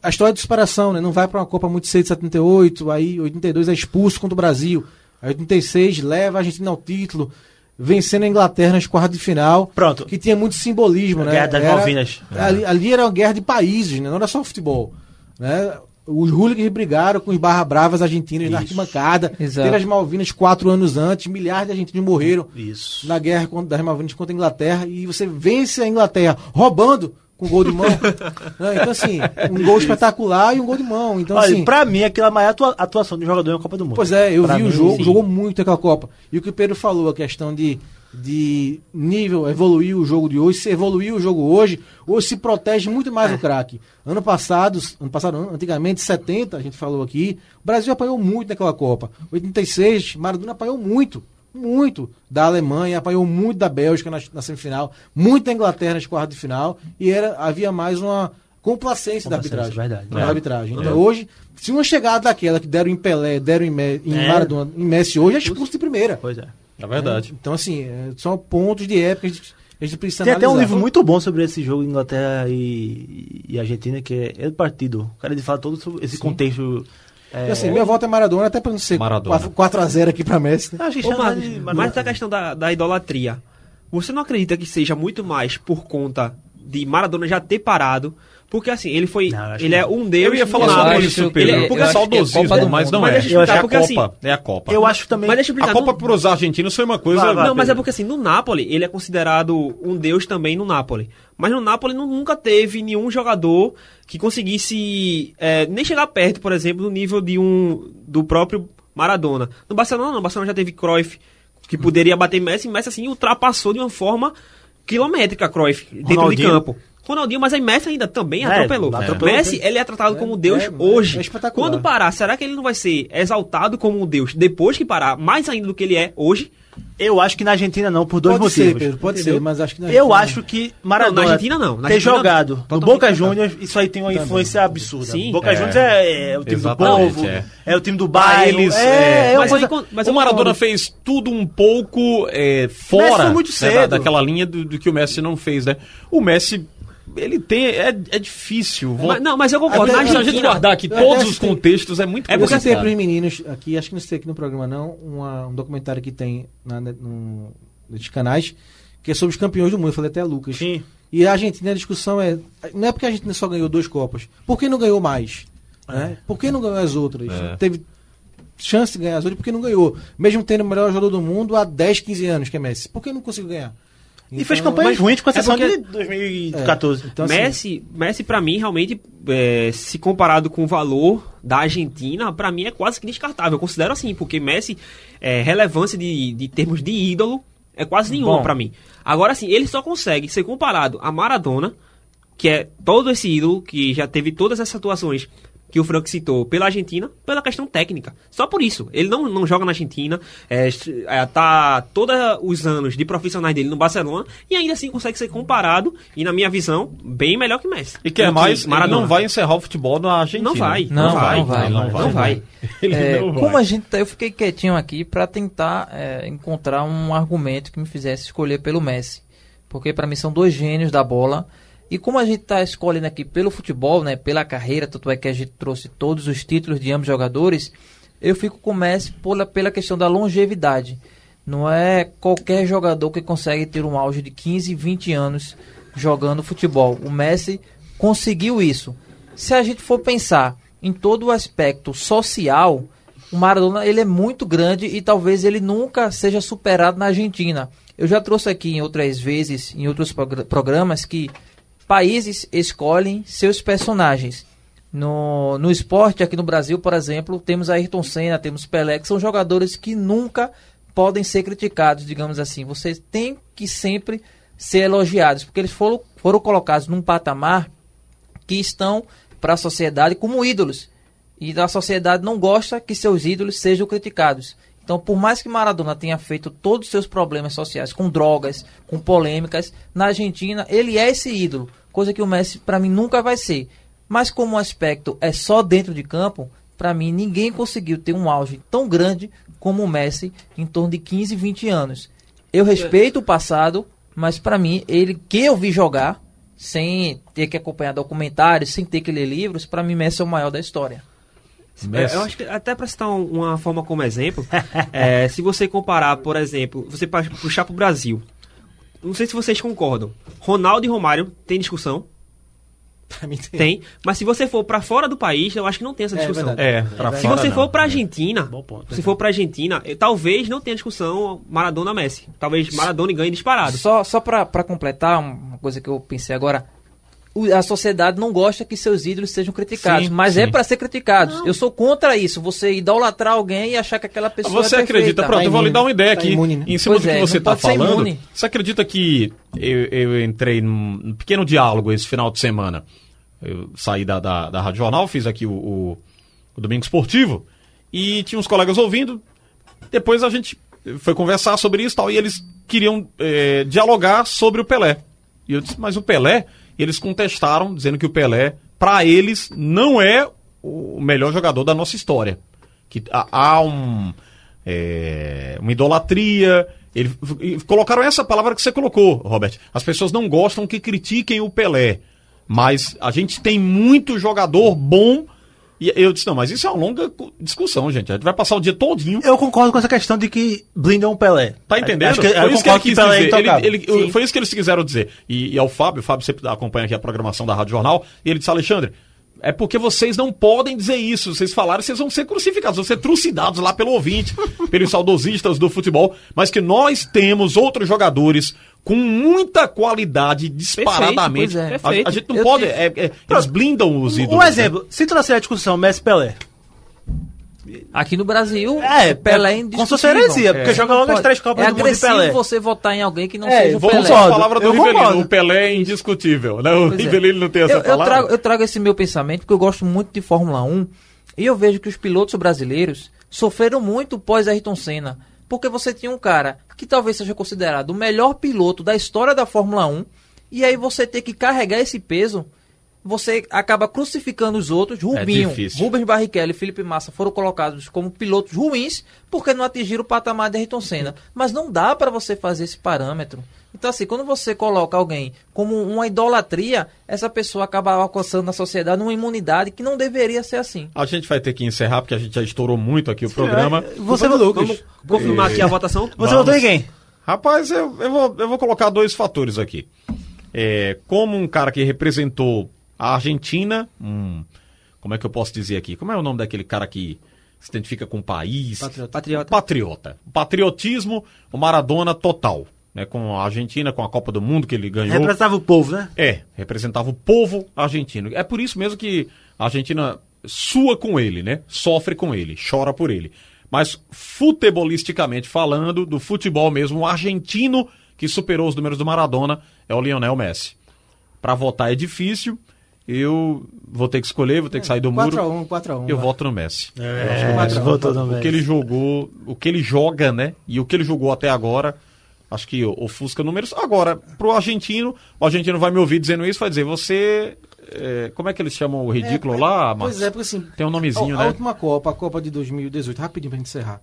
a história de superação, né? Não vai pra uma Copa muito cedo, 78, aí 82 é expulso contra o Brasil. Aí 86 leva a Argentina ao título, vencendo a Inglaterra nas quartas de final. Pronto. Que tinha muito simbolismo, A né? Guerra das Era- Malvinas. Ali, ali era uma guerra de países, né? Não era só futebol. Né? Os hooligans brigaram com os barra bravas argentinas na arquibancada. Exato. Teve as Malvinas quatro anos antes, milhares de argentinos morreram Isso. na guerra contra, das Malvinas contra a Inglaterra e você vence a Inglaterra roubando com gol de mão. Né? Então, assim, um gol espetacular e um gol de mão. Então, Olha, assim, pra mim, aquela é a maior atua- atuação de jogador em uma Copa do Mundo. pois é, eu Pra vi mim, o jogo, sim. jogou muito aquela Copa. E o que o Pedro falou, a questão de, de nível, evoluir o jogo de hoje, se evoluir o jogo hoje, hoje se protege muito mais É. o craque. Ano passado, ano passado, antigamente, 70, a gente falou aqui, o Brasil apanhou muito naquela Copa. 86, Maradona apanhou muito. Muito da Alemanha, apanhou muito da Bélgica na, na semifinal, muito da Inglaterra nas quartas de final, e era, havia mais uma complacência, da arbitragem. verdade. Da É. arbitragem. Então, hoje, se uma chegada daquela que deram em Pelé, deram em, Me, em É. Maradona, em Messi hoje, é expulso de primeira. Pois é. É verdade. Então, assim, é, são pontos de época que a gente, a precisa Tem até um analisar. livro muito bom sobre esse jogo Inglaterra e, e Argentina, que é El Partido. O cara ele fala todo sobre esse contexto. É, Então, assim, meu voto é Maradona, até pra não ser Maradona. 4x0 aqui pra Messi. né? acho que Ô, chama Marcos, de mas essa questão da, da idolatria, você não acredita que seja muito mais por conta de Maradona já ter parado? Porque assim, ele foi. Não, ele que é não. um deus. Eu ia falar sobre Nápoles. isso, Pedro. ele- eu porque é é saudosismo, Copa do mas não Mas é. deixa eu acho porque é a assim. Copa. É a Copa. Eu acho também. Mas deixa eu A explicar. Copa no- pros argentinos foi uma coisa. Vai, vai. Não, mas é porque assim, no Napoli, ele é considerado um deus também no Napoli. Mas no Napoli nu- nunca teve nenhum jogador que conseguisse é, nem chegar perto, por exemplo, do nível de um do próprio Maradona. No Barcelona, não. No Barcelona já teve Cruyff, que poderia bater Messi, e Messi assim ultrapassou de uma forma quilométrica Cruyff dentro Ronaldinho. de campo. Ronaldinho, mas aí Messi ainda também É, atropelou. atropelou, Messi, ele é tratado como Deus é, hoje. é espetacular. Quando parar, será que ele não vai ser exaltado como um Deus depois que parar, mais ainda do que ele é hoje? Eu acho que na Argentina não, por dois pode ser, motivos. Pedro, pode entendeu? ser, mas acho que na Eu Argentina acho que Maradona Não, na Argentina não. Na ter Argentina, jogado no Boca. Juniors, isso aí tem uma influência absurda. Sim. Boca É. Juniors é, é o time Exatamente, do povo, é. é. o time do bairro. eles, é, é. é uma Mas coisa... aí, mas o eu Maradona fez tudo um pouco é, fora muito né, cedo. da- daquela linha do, do que o Messi não fez, né? O Messi, ele tem. É, é difícil. Vou- Mas, não, mas eu concordo. Na Se a gente Argentina, guardar aqui Eu todos os contextos, é muito É Eu porque complicado. para os meninos aqui, acho que não citei aqui no programa não, uma- um documentário que tem na, no, nos canais, que é sobre os campeões do mundo, eu falei até a Lucas. Sim. E a Argentina, a discussão é, não é porque a Argentina só ganhou duas Copas, por que não ganhou mais? Né? Por que não ganhou as outras? É. Teve chance de ganhar as outras, por que não ganhou? Mesmo tendo o melhor jogador do mundo há 10, 15 anos, que é Messi. Por que não conseguiu ganhar? E fez Então, campanhas ruins com é exceção porque- de 2014. Então, assim, Messi, Messi para mim realmente, é, se comparado com o valor da Argentina, para mim é quase que descartável. Eu considero assim, porque Messi, é, relevância de, de termos de ídolo é quase nenhuma para mim. Agora sim, ele só consegue ser comparado a Maradona, que é todo esse ídolo que já teve todas essas atuações que o Frank citou pela Argentina, pela questão técnica. Só por isso. Ele não, não joga na Argentina, é, é, tá todos os anos de profissionais dele no Barcelona e ainda assim consegue ser comparado, e na minha visão, bem melhor que Messi. E quer Do mais, ele Maradona. não vai encerrar o futebol na Argentina. Não vai. Não, não vai, não vai. Não vai. Ele É, não vai. como a gente tá- eu fiquei quietinho aqui para tentar é, encontrar um argumento que me fizesse escolher pelo Messi, porque para mim são dois gênios da bola. E como a gente está escolhendo aqui pelo futebol, né, pela carreira, tanto é que a gente trouxe todos os títulos de ambos jogadores, eu fico com o Messi pela, pela questão da longevidade. Não é qualquer jogador que consegue ter um auge de 15, 20 anos jogando futebol. O Messi conseguiu isso. Se a gente for pensar em todo o aspecto social, o Maradona ele é muito grande e talvez ele nunca seja superado na Argentina. Eu já trouxe aqui em outras vezes, em outros progr- programas, que países escolhem seus personagens. No, no esporte, aqui no Brasil, por exemplo, temos Ayrton Senna, temos Pelé, que são jogadores que nunca podem ser criticados, digamos assim. Vocês têm que sempre ser elogiados, porque eles foram, foram colocados num patamar que estão para a sociedade como ídolos. E a sociedade não gosta que seus ídolos sejam criticados. Então, por mais que Maradona tenha feito todos os seus problemas sociais com drogas, com polêmicas, na Argentina ele é esse ídolo, coisa que o Messi para mim nunca vai ser. Mas como o aspecto é só dentro de campo, para mim ninguém conseguiu ter um auge tão grande como o Messi em torno de 15, 20 anos. Eu respeito o passado, mas para mim ele que eu vi jogar sem ter que acompanhar documentários, sem ter que ler livros, para mim Messi é o maior da história. É, eu acho que até para citar um- uma forma como exemplo, é, se você comparar, por exemplo, você puxar para o Brasil, não sei se vocês concordam, Ronaldo e Romário tem discussão, Pra mim tem. tem, mas se você for para fora do país, eu acho que não tem essa É discussão. verdade. É, pra Se fora você for pra Argentina, Bom ponto. se for pra Argentina, talvez não tenha discussão Maradona-Messi. Talvez Maradona ganhe disparado. Só, só pra completar, uma coisa que eu pensei agora. A sociedade não gosta que seus ídolos sejam criticados, Sim, mas é sim. pra ser criticados. Eu sou contra isso, você idolatrar alguém e achar que aquela pessoa Você é acredita, perfeita. pronto, eu vou lhe dar uma ideia Tá aqui, imune, né? em cima Pois do que é, você não está falando. Você acredita que eu, eu entrei num pequeno diálogo esse final de semana? Eu saí da, da, da Rádio Jornal, fiz aqui o, o, o Domingo Esportivo, e tinha uns colegas ouvindo. Depois a gente foi conversar sobre isso e tal, e eles queriam eh, dialogar sobre o Pelé. E eu disse, mas o Pelé, eles contestaram, dizendo que o Pelé, para eles, não é o melhor jogador da nossa história. Que há, um, é, uma idolatria. Ele, colocaram essa palavra que você colocou, Robert. As pessoas não gostam que critiquem o Pelé. Mas a gente tem muito jogador bom. E eu disse, não, mas isso é uma longa discussão, gente. A gente vai passar o dia todinho. Eu concordo com essa questão de que blindam o Pelé. Tá entendendo? Acho que, foi eu isso que ele que quis Pelé é dizer. Ele- ele- foi isso que eles quiseram dizer. E, e ao Fábio, o Fábio sempre acompanha aqui a programação da Rádio Jornal, e ele disse, Alexandre, é porque vocês não podem dizer isso. Vocês falaram, vocês vão ser crucificados, vão ser trucidados lá pelo ouvinte, pelos saudosistas do futebol, mas que nós temos outros jogadores com muita qualidade disparadamente. pois é. A- a, Perfeito. gente não Eu pode. é- é- eles blindam os ídolos. Um né? exemplo, se trouxer a discussão Messi e Pelé. Aqui no Brasil, É, Pelé é é, indiscutível. como se fosse heresia, porque joga logo as três Copas é do Mundo de Pelé. você votar em alguém que não É, seja o Pelé. A palavra do eu Rivelino. concordo. O Pelé é indiscutível, né? O Pois é. Rivelino não tem essa eu, eu palavra. trago, eu trago esse meu pensamento porque eu gosto muito de Fórmula 1 e eu vejo que os pilotos brasileiros sofreram muito pós Ayrton Senna. Porque você tinha um cara que talvez seja considerado o melhor piloto da história da Fórmula 1 e aí você ter que carregar esse peso, você acaba crucificando os outros. Rubinho, difícil. Rubens Barrichello e Felipe Massa foram colocados como pilotos ruins porque não atingiram o patamar de Ayrton Senna. Mas não dá para você fazer esse parâmetro. Então, assim, quando você coloca alguém como uma idolatria, essa pessoa acaba alcançando na sociedade uma imunidade que não deveria ser assim. A gente vai ter que encerrar, porque a gente já estourou muito aqui o programa. Você, Vamos confirmar aqui a votação? você Vamos. votou em quem? Rapaz, eu, eu, vou, eu vou colocar dois fatores aqui. É, como um cara que representou a Argentina, um, como é que eu posso dizer aqui? Como é o nome daquele cara que se identifica com o país? Patriota. Patriota. Patriota. Patriotismo, o Maradona total. Né, com a Argentina, com a Copa do Mundo que ele ganhou. Representava o povo, né? É, representava o povo argentino. É por isso mesmo que a Argentina sua com ele, né? Sofre com ele, chora por ele. Mas futebolisticamente falando, do futebol mesmo, o argentino que superou os números do Maradona é o Lionel Messi. Pra votar é difícil. Eu vou ter que escolher, vou ter que sair do muro. 4x1, 4x1. Eu voto no Messi. É, a um, quatro a um. também. O que ele jogou, o que ele joga, né? E o que ele jogou até agora, acho que ofusca números. Agora, pro argentino, o argentino vai me ouvir dizendo isso, vai dizer, você. é, como é que eles chamam o ridículo lá, Pois Marcos? é, porque assim. Tem um nomezinho, a, a né? última Copa, a Copa de 2018, rapidinho pra gente encerrar.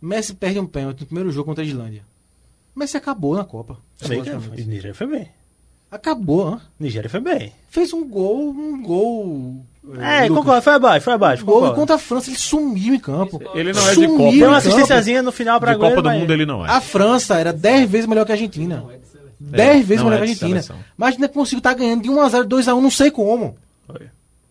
Messi perde um pênalti no primeiro jogo contra a Islândia. Messi acabou na Copa. Sei que psicologicamente. Nigéria foi bem. Acabou? Nigéria foi bem. Fez um gol, um gol. É, Lucas. concordo, foi abaixo, foi abaixo. Gol concordo. contra a França, ele sumiu em campo. Ele não é de Sumiu Copa, Deu uma assistênciazinha no final pra De Copa do mas- Mundo ele não é. A França era 10 vezes melhor que a Argentina. 10 vezes não melhor é que a de Argentina. seleção. Mas ainda conseguiu estar ganhando de 1x0, 2x1, não sei como.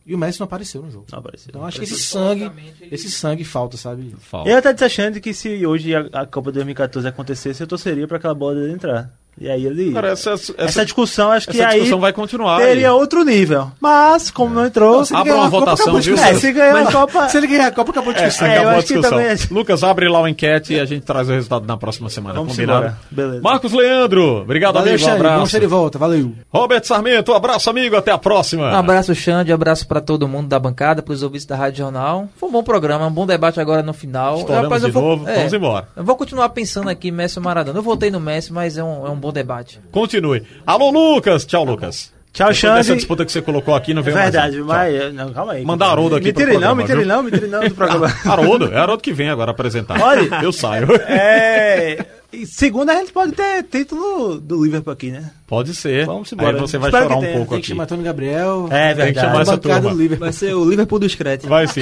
E o Messi não apareceu no jogo. Não apareceu. Então acho que esse sangue, esse sangue falta, sabe? Falta. Eu até achando que se hoje a, a Copa 2014 acontecesse, eu torceria pra aquela bola dele entrar. E aí ele. Cara, essa, essa, essa discussão acho que essa aí discussão vai continuar. teria aí. outro nível. Mas, como não entrou, se Abra uma votação, viu. É, se ganhar a Copa. Se ele ganhar a Copa, acabou a É, discussão. É, acabou a discussão. também- Lucas, abre lá o enquete e a gente traz o resultado na próxima semana. Vamos combinado? embora. Beleza. Marcos Leandro, obrigado, Valeu, amigo. Um Xande. Bom abraço. ser de volta. Valeu. Robert Sarmento, um abraço, amigo. Até a próxima. Um abraço, Xande, um abraço pra todo mundo da bancada, pros ouvintes da Rádio Jornal. Foi um bom programa, um bom debate agora no final. Estouramos Rapaz, eu de vou- novo. é, Vamos embora. Eu vou continuar pensando aqui Messi Maradona. Eu votei no Messi, mas é um, é um bom debate. Continue. Alô, Lucas. Tchau, Lucas. Tchau, Depois Xande. dessa disputa que você colocou aqui, não É veio verdade, mais. mas. Não, calma aí. Mandar Haroldo aqui Me pro tire não, programa, me tire viu? não, me tire não do programa. Haroldo, é Haroldo que vem agora apresentar. Olha. Eu saio. É. Segundo, a gente pode ter título do Liverpool aqui, né? Pode ser. Vamos embora. Aí você vai Espero chorar um tenha. pouco Tem que aqui. chamar Antônio Gabriel. É Tem que chamar essa bancada turma. do Liverpool. Vai ser o Liverpool do Screte. Vai sim.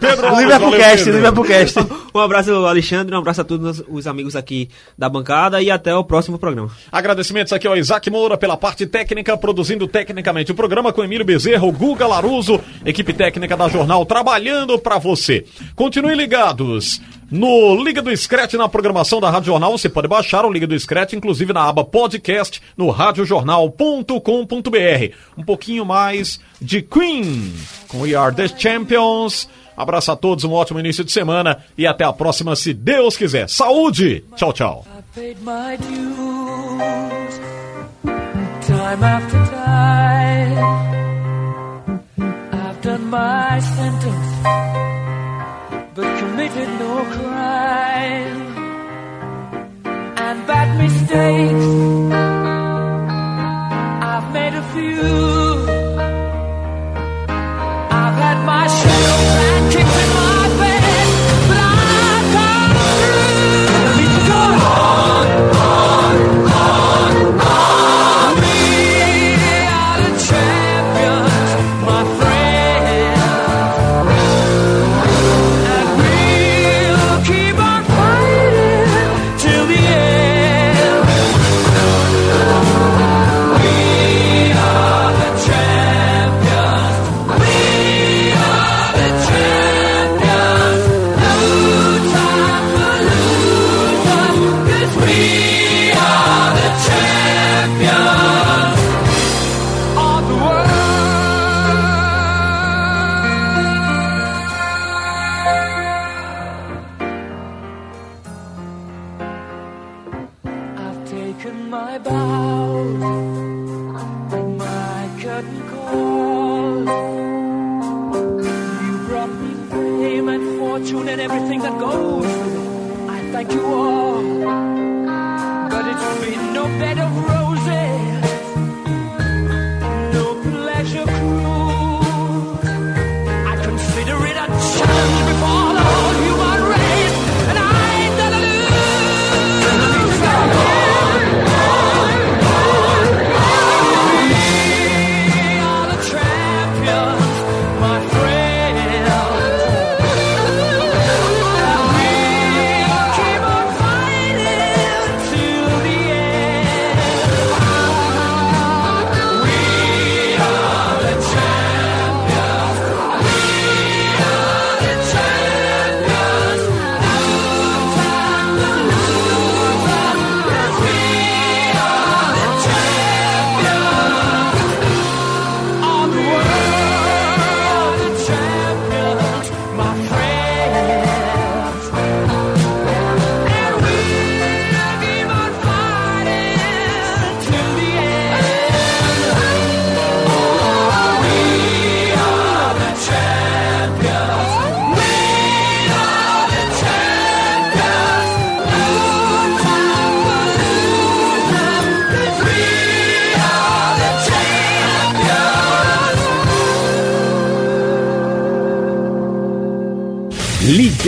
Pedro Liverpool Cast, Pedro. Liverpool Cast. Um abraço, Alexandre, um abraço a todos os- os amigos aqui da bancada e até o próximo programa. Agradecimentos aqui ao Isaac Moura pela parte técnica, produzindo tecnicamente o programa com Emílio Bezerra, o Guga Laruso, equipe técnica da Jornal, trabalhando pra você. Continuem ligados no Liga do Scratch na programação da Rádio Jornal. Você pode baixar o Liga do Scratch, inclusive na aba podcast, no radiojornal.com.br. Um pouquinho mais de Queen com We Are the Champions. Abraço a todos, um ótimo início de semana e até a próxima, se Deus quiser. Saúde! Tchau, tchau. But committed no crime. And bad mistakes, you.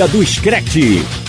Do Screte.